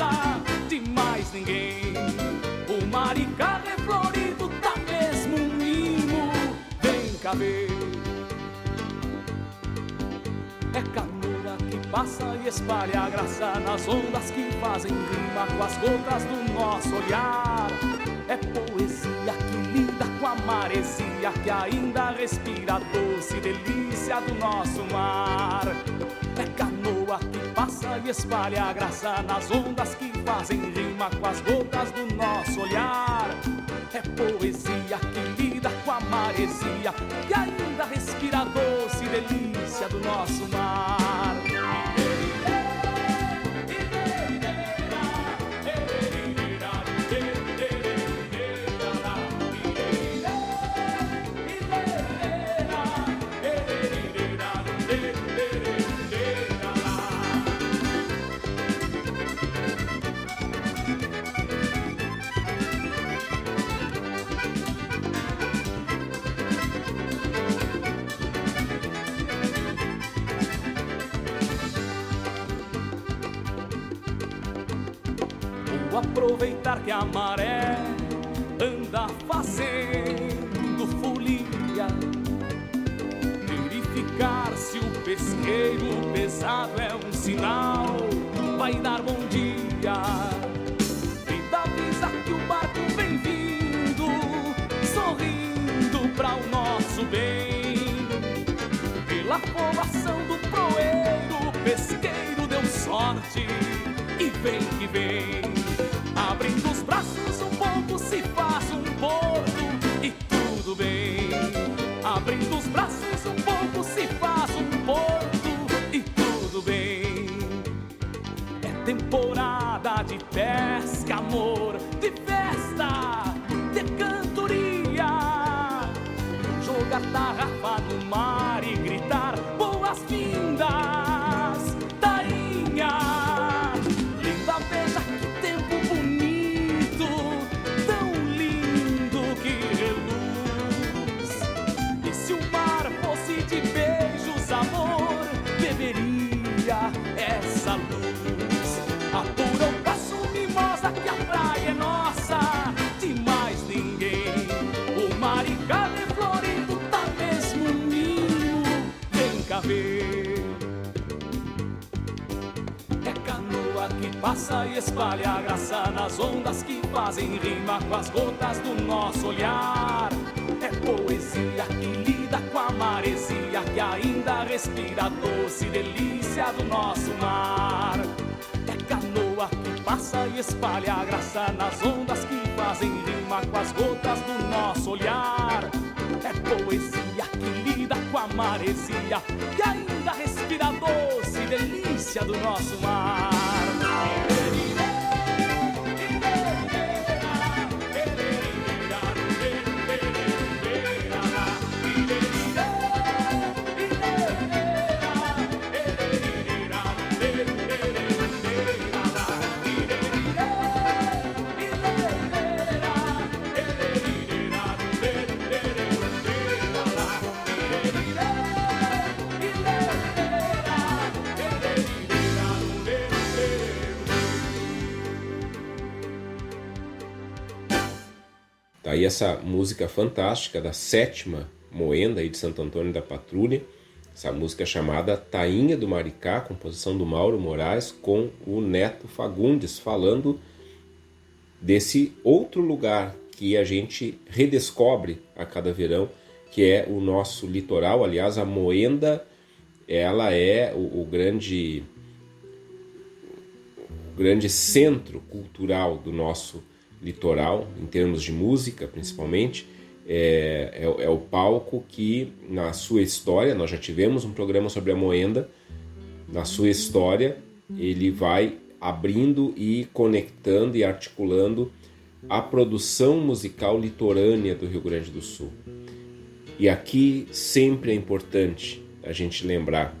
D: é de mais ninguém. O maricá reflorido tá mesmo um mimo, vem cá ver. É canoa que passa e espalha a graça nas ondas que fazem rima com as gotas do nosso olhar. É poesia que lida com a maresia que ainda respira a doce delícia do nosso mar. É canoa que passa e espalha a graça nas ondas que fazem rima com as gotas do nosso olhar. É poesia que lida com a maresia que ainda respira a doce delícia do nosso mar. Que a maré anda fazendo folia. Verificar se o pesqueiro pesado é um sinal, vai dar bom dia. Vida avisa que o barco vem vindo, sorrindo para o nosso bem. Pela formação do proeiro, o pesqueiro deu sorte Abrindo É canoa que passa e espalha graça nas ondas que fazem rima com as gotas do nosso olhar. É poesia que lida com a maresia que ainda respira a doce delícia do nosso mar. É canoa que passa e espalha a graça nas ondas que fazem rima com as gotas do nosso olhar. É poesia que lida com a maresia ainda respira a doce delícia do nosso mar.
B: Essa música fantástica da sétima moenda aí de Santo Antônio da Patrulha, essa música chamada Tainha do Maricá, composição do Mauro Moraes, com o Neto Fagundes, falando desse outro lugar que a gente redescobre a cada verão, que é o nosso litoral. Aliás, a Moenda, ela é o, o grande o grande centro cultural do nosso litoral, em termos de música principalmente, é, é, é, o palco que, na sua história, nós já tivemos um programa sobre a Moenda, na sua história, ele vai abrindo e conectando e articulando a produção musical litorânea do Rio Grande do Sul. E aqui sempre é importante a gente lembrar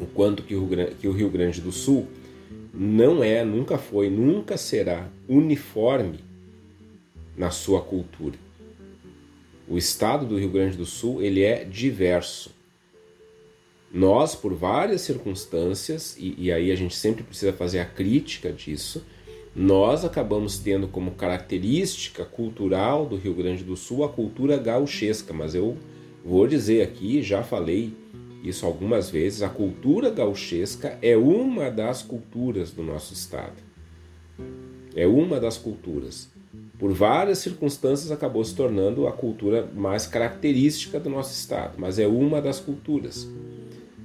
B: o quanto que o, que o Rio Grande do Sul não é, nunca foi, nunca será uniforme na sua cultura. O estado do Rio Grande do Sul ele é diverso. Nós, por várias circunstâncias, e, e aí a gente sempre precisa fazer a crítica disso, nós acabamos tendo como característica cultural do Rio Grande do Sul a cultura gauchesca, mas eu vou dizer aqui, já falei isso algumas vezes, a cultura gauchesca é uma das culturas do nosso estado. É uma das culturas. Por várias circunstâncias acabou se tornando a cultura mais característica do nosso estado, mas é uma das culturas.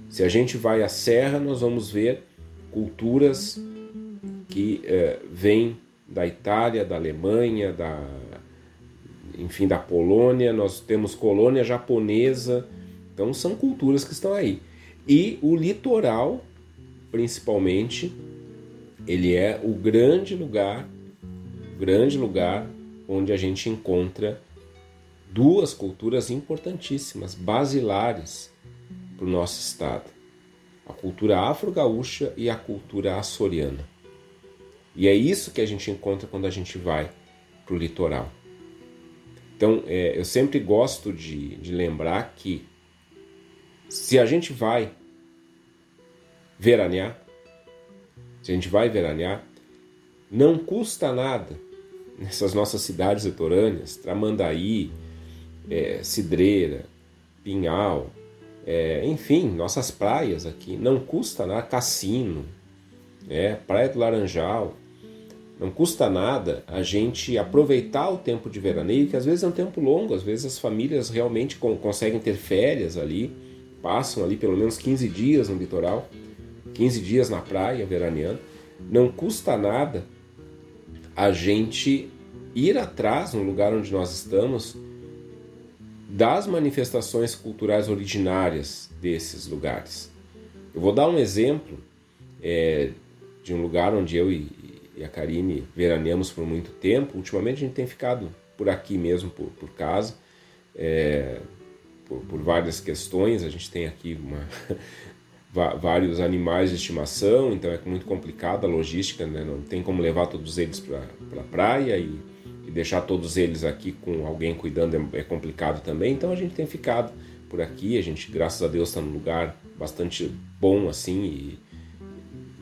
B: Se a gente vai à serra, nós vamos ver culturas que é, vêm da Itália, da Alemanha, da enfim, da Polônia, nós temos colônia japonesa, então são culturas que estão aí. E o litoral, principalmente, ele é o grande lugar, grande lugar onde a gente encontra duas culturas importantíssimas, basilares para o nosso estado: a cultura afro-gaúcha e a cultura açoriana. E é isso que a gente encontra quando a gente vai para o litoral. Então, é, eu sempre gosto de, de lembrar que se a gente vai veranear, se a gente vai veranear, não custa nada nessas nossas cidades litorâneas, Tramandaí, é, Cidreira, Pinhal, é, enfim, nossas praias aqui, não custa nada, Cassino, é, Praia do Laranjal, não custa nada a gente aproveitar o tempo de veraneio, que às vezes é um tempo longo, às vezes as famílias realmente conseguem ter férias ali, passam ali pelo menos 15 dias no litoral, 15 dias na praia veraneando. Não custa nada a gente ir atrás, no lugar onde nós estamos, das manifestações culturais originárias desses lugares. Eu vou dar um exemplo é, de um lugar onde eu e, e, a Karine veraneamos por muito tempo. Ultimamente a gente tem ficado por aqui mesmo, por, por casa. É, por, por várias questões. A gente tem aqui uma, vários animais de estimação, então é muito complicada a logística, né? não tem como levar todos eles para a pra praia e, e, deixar todos eles aqui com alguém cuidando é, é, complicado também, então a gente tem ficado por aqui, a gente, graças a Deus, está num lugar bastante bom assim e,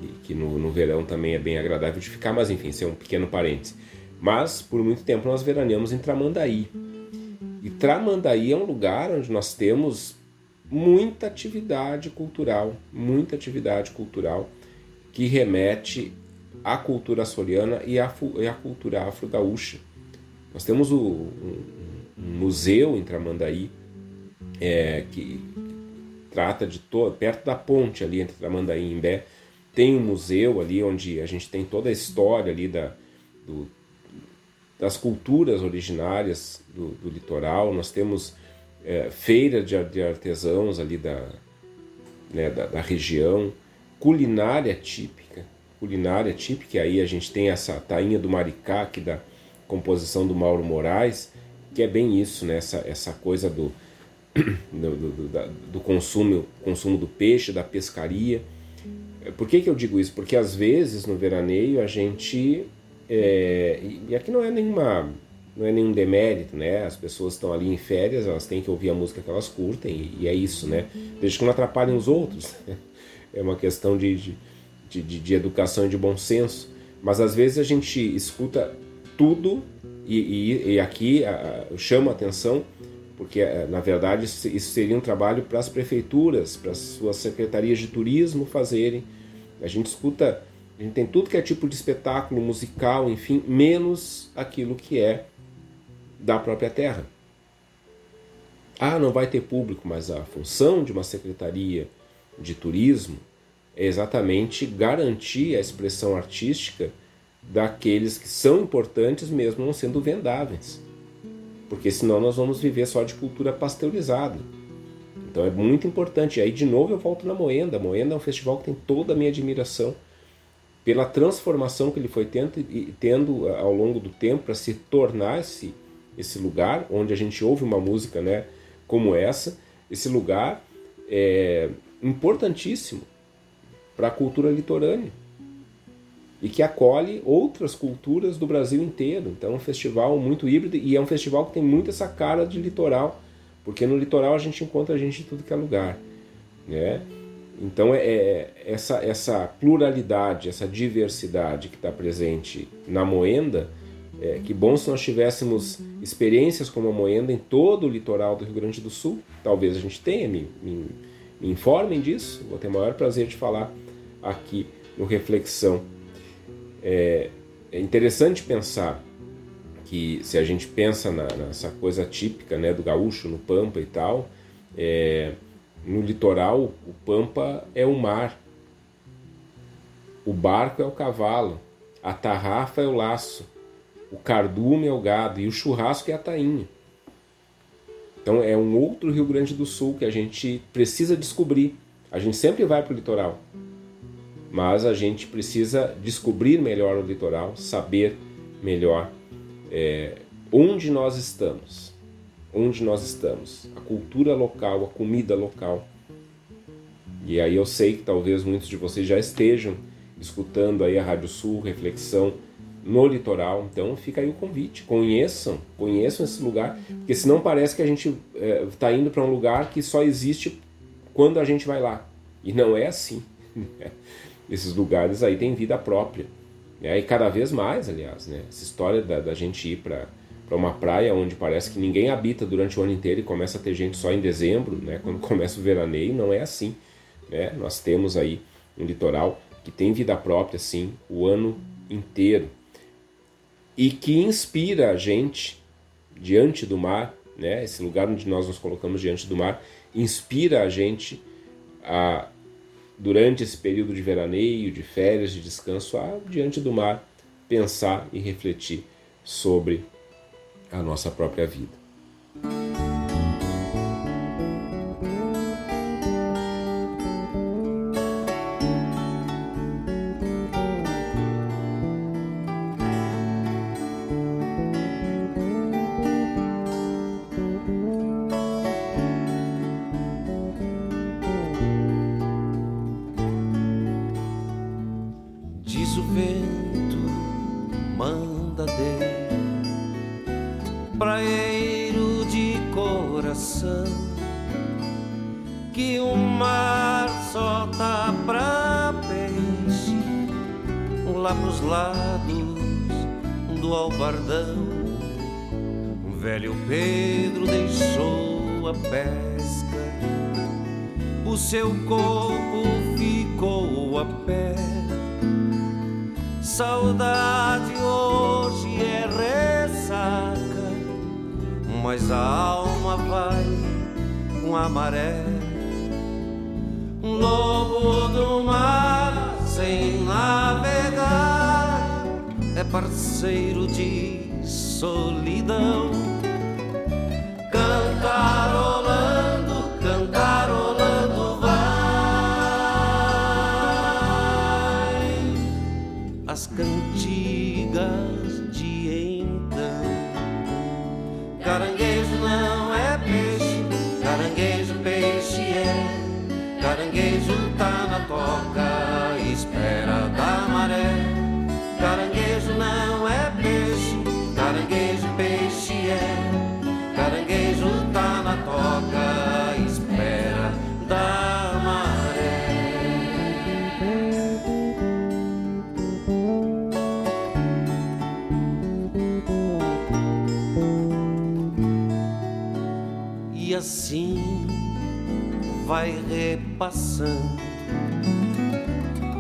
B: e que no, no, verão também é bem agradável de ficar, mas enfim, isso é um pequeno parêntese. Mas por muito tempo nós veraneamos em Tramandaí, e Tramandaí é um lugar onde nós temos muita atividade cultural, muita atividade cultural que remete à cultura açoriana e à, e à cultura afro-gaúcha. Nós temos o, um, um museu em Tramandaí é, que trata de todo perto da ponte ali entre Tramandaí e Imbé tem um museu ali onde a gente tem toda a história ali da, do, das culturas originárias do, do litoral. Nós temos é, feira de, de, artesãos ali da, né, da, da, região, culinária típica, culinária típica, aí a gente tem essa tainha do Maricá, que da composição do Mauro Moraes, que é bem isso, né, essa, essa coisa do, do, do, do consumo, consumo do peixe, da pescaria. Por que, que eu digo isso? Porque às vezes no veraneio a gente. É, e aqui não é nenhuma. Não é nenhum demérito, né? As pessoas estão ali em férias, elas têm que ouvir a música que elas curtem, e, é isso, né? Desde que não atrapalhem os outros. É uma questão de, de, de, de educação e de bom senso. Mas às vezes a gente escuta tudo, e, e, e aqui eu chamo a atenção porque eh, na verdade isso seria um trabalho para as prefeituras, para as suas secretarias de turismo fazerem. A gente escuta, a gente tem tudo que é tipo de espetáculo musical, enfim, menos aquilo que é da própria terra. Ah, não vai ter público, mas a função de uma secretaria de turismo é exatamente garantir a expressão artística daqueles que são importantes mesmo não sendo vendáveis porque senão nós vamos viver só de cultura pasteurizada. Então é muito importante. E aí, de novo, eu volto na Moenda. A Moenda é um festival que tem toda a minha admiração pela transformação que ele foi tendo, tendo ao longo do tempo para se tornar esse, esse lugar onde a gente ouve uma música né, como essa. Esse lugar é importantíssimo para a cultura litorânea e que acolhe outras culturas do Brasil inteiro. Então é um festival muito híbrido e é um festival que tem muito essa cara de litoral, porque no litoral a gente encontra gente de tudo que é lugar. Né? Então é, é essa, essa pluralidade, essa diversidade que está presente na Moenda, é, que bom se nós tivéssemos experiências como a Moenda em todo o litoral do Rio Grande do Sul. Talvez a gente tenha, me, me, me informem disso. Vou ter o maior prazer de falar aqui no Reflexão é, é interessante pensar que se a gente pensa na, nessa coisa típica né, do gaúcho, no Pampa e tal, é, no litoral o Pampa é o mar, o barco é o cavalo, a tarrafa é o laço, o cardume é o gado. E o churrasco é a tainha. Então é um outro Rio Grande do Sul que a gente precisa descobrir. A gente sempre vai para o litoral, mas a gente precisa descobrir melhor o litoral, saber melhor é, onde nós estamos, onde nós estamos, a cultura local, a comida local. E aí eu sei que talvez muitos de vocês já estejam escutando aí a Rádio Sul, Reflexão no litoral, então fica aí o convite, conheçam, conheçam esse lugar, porque senão parece que a gente está é, indo para um lugar que só existe quando a gente vai lá, e não é assim. Esses lugares aí têm vida própria. Né? E cada vez mais, aliás, né? essa história da, da gente ir para para uma praia onde parece que ninguém habita durante o ano inteiro e começa a ter gente só em dezembro, né? quando começa o veraneio, não é assim. Né? Nós temos aí um litoral que tem vida própria, sim, o ano inteiro. E que inspira a gente diante do mar, né? esse lugar onde nós nos colocamos diante do mar, inspira a gente a durante esse período de veraneio, de férias, de descanso, a, diante do mar, pensar e refletir sobre a nossa própria vida.
I: Seu corpo ficou a pé. Saudade hoje é ressaca, mas a alma vai com a maré. Um lobo do mar sem navegar é parceiro de solidão. Caranguejo peixe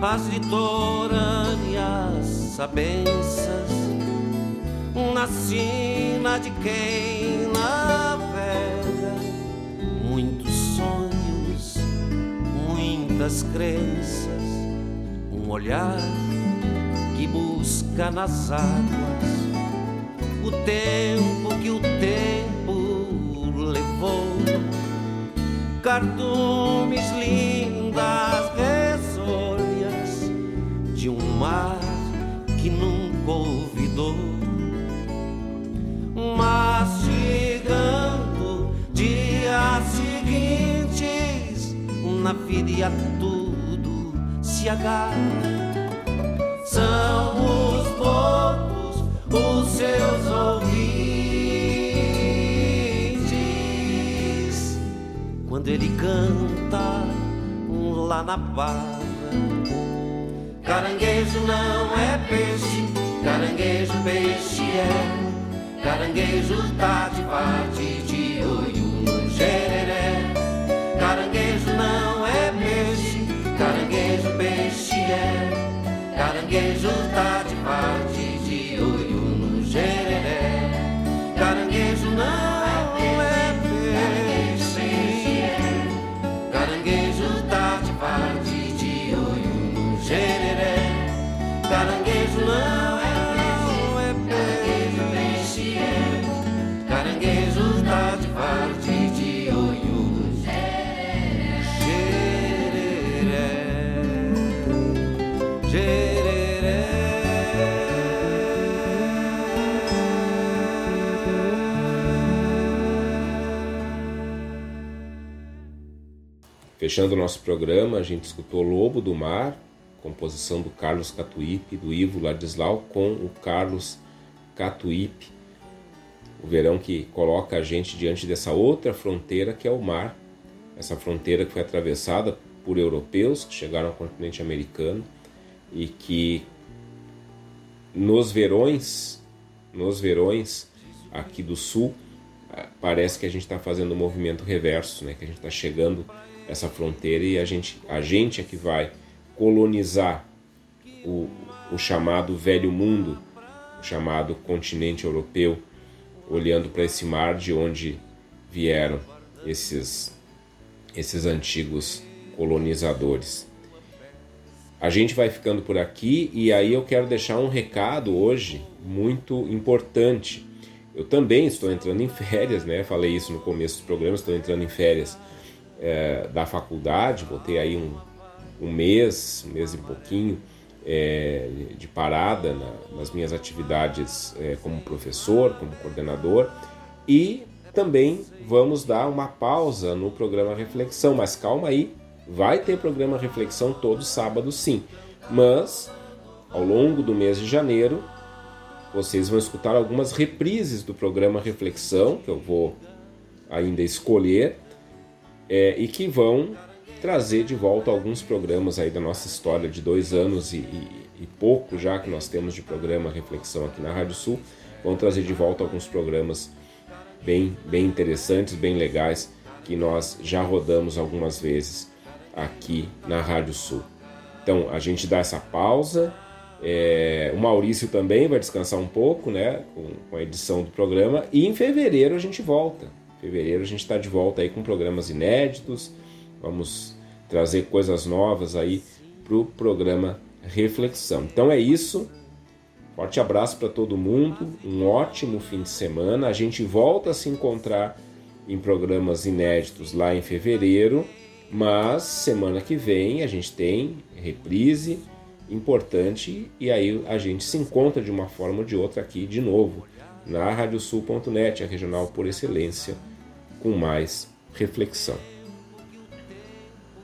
I: as litorâneas sabensas na sina de quem navega. Muitos sonhos, muitas crenças, um olhar que busca nas águas o tempo que o tempo levou. Cardumes lindas nunca olvidou mastigando dias seguintes na vida tudo se agarra são os poucos os seus ouvintes quando ele canta lá na barra. Caranguejo não é peixe, caranguejo peixe é. Caranguejo tá de parte de olho no gereré. Caranguejo não é peixe, caranguejo peixe é. Caranguejo tá de parte
B: Fechando o nosso programa, a gente escutou Lobo do Mar, composição do Carlos Catuípe, do Ivo Ladislau, com o Carlos Catuípe. O verão que coloca a gente diante dessa outra fronteira que é o mar, essa fronteira que foi atravessada por europeus que chegaram ao continente americano e que nos verões, nos verões aqui do sul, ah, parece que a gente está fazendo um movimento reverso, né? Que a gente está chegando essa fronteira e a gente, a gente é que vai colonizar o, o chamado velho mundo, o chamado continente europeu, olhando para esse mar de onde vieram esses esses antigos colonizadores. A gente vai ficando por aqui e aí eu quero deixar um recado hoje muito importante. Eu também estou entrando em férias, né? Falei isso no começo do programa, estou entrando em férias é, da faculdade, botei aí um, um mês, um mês e pouquinho é, de parada na, nas minhas atividades é, como professor, como coordenador e também vamos dar uma pausa no programa Reflexão, mas calma aí, vai ter programa Reflexão todo sábado sim, mas ao longo do mês de janeiro vocês vão escutar algumas reprises do programa Reflexão, que eu vou ainda escolher, é, e que vão trazer de volta alguns programas aí da nossa história de dois anos e, e, e pouco já que nós temos de programa Reflexão aqui na Rádio Sul, vão trazer de volta alguns programas bem, bem interessantes, bem legais, que nós já rodamos algumas vezes aqui na Rádio Sul. Então a gente dá essa pausa. É, o Maurício também vai descansar um pouco, né, com, com, a edição do programa. E em fevereiro a gente volta. Fevereiro a gente está de volta aí com programas inéditos. Vamos trazer coisas novas aí para o programa Reflexão. Então é isso. Forte abraço para todo mundo. Um ótimo fim de semana. A gente volta a se encontrar em programas inéditos lá em fevereiro. Mas semana que vem a gente tem reprise importante e aí a gente se encontra de uma forma ou de outra aqui de novo na radiosul.net, a regional por excelência, com mais reflexão.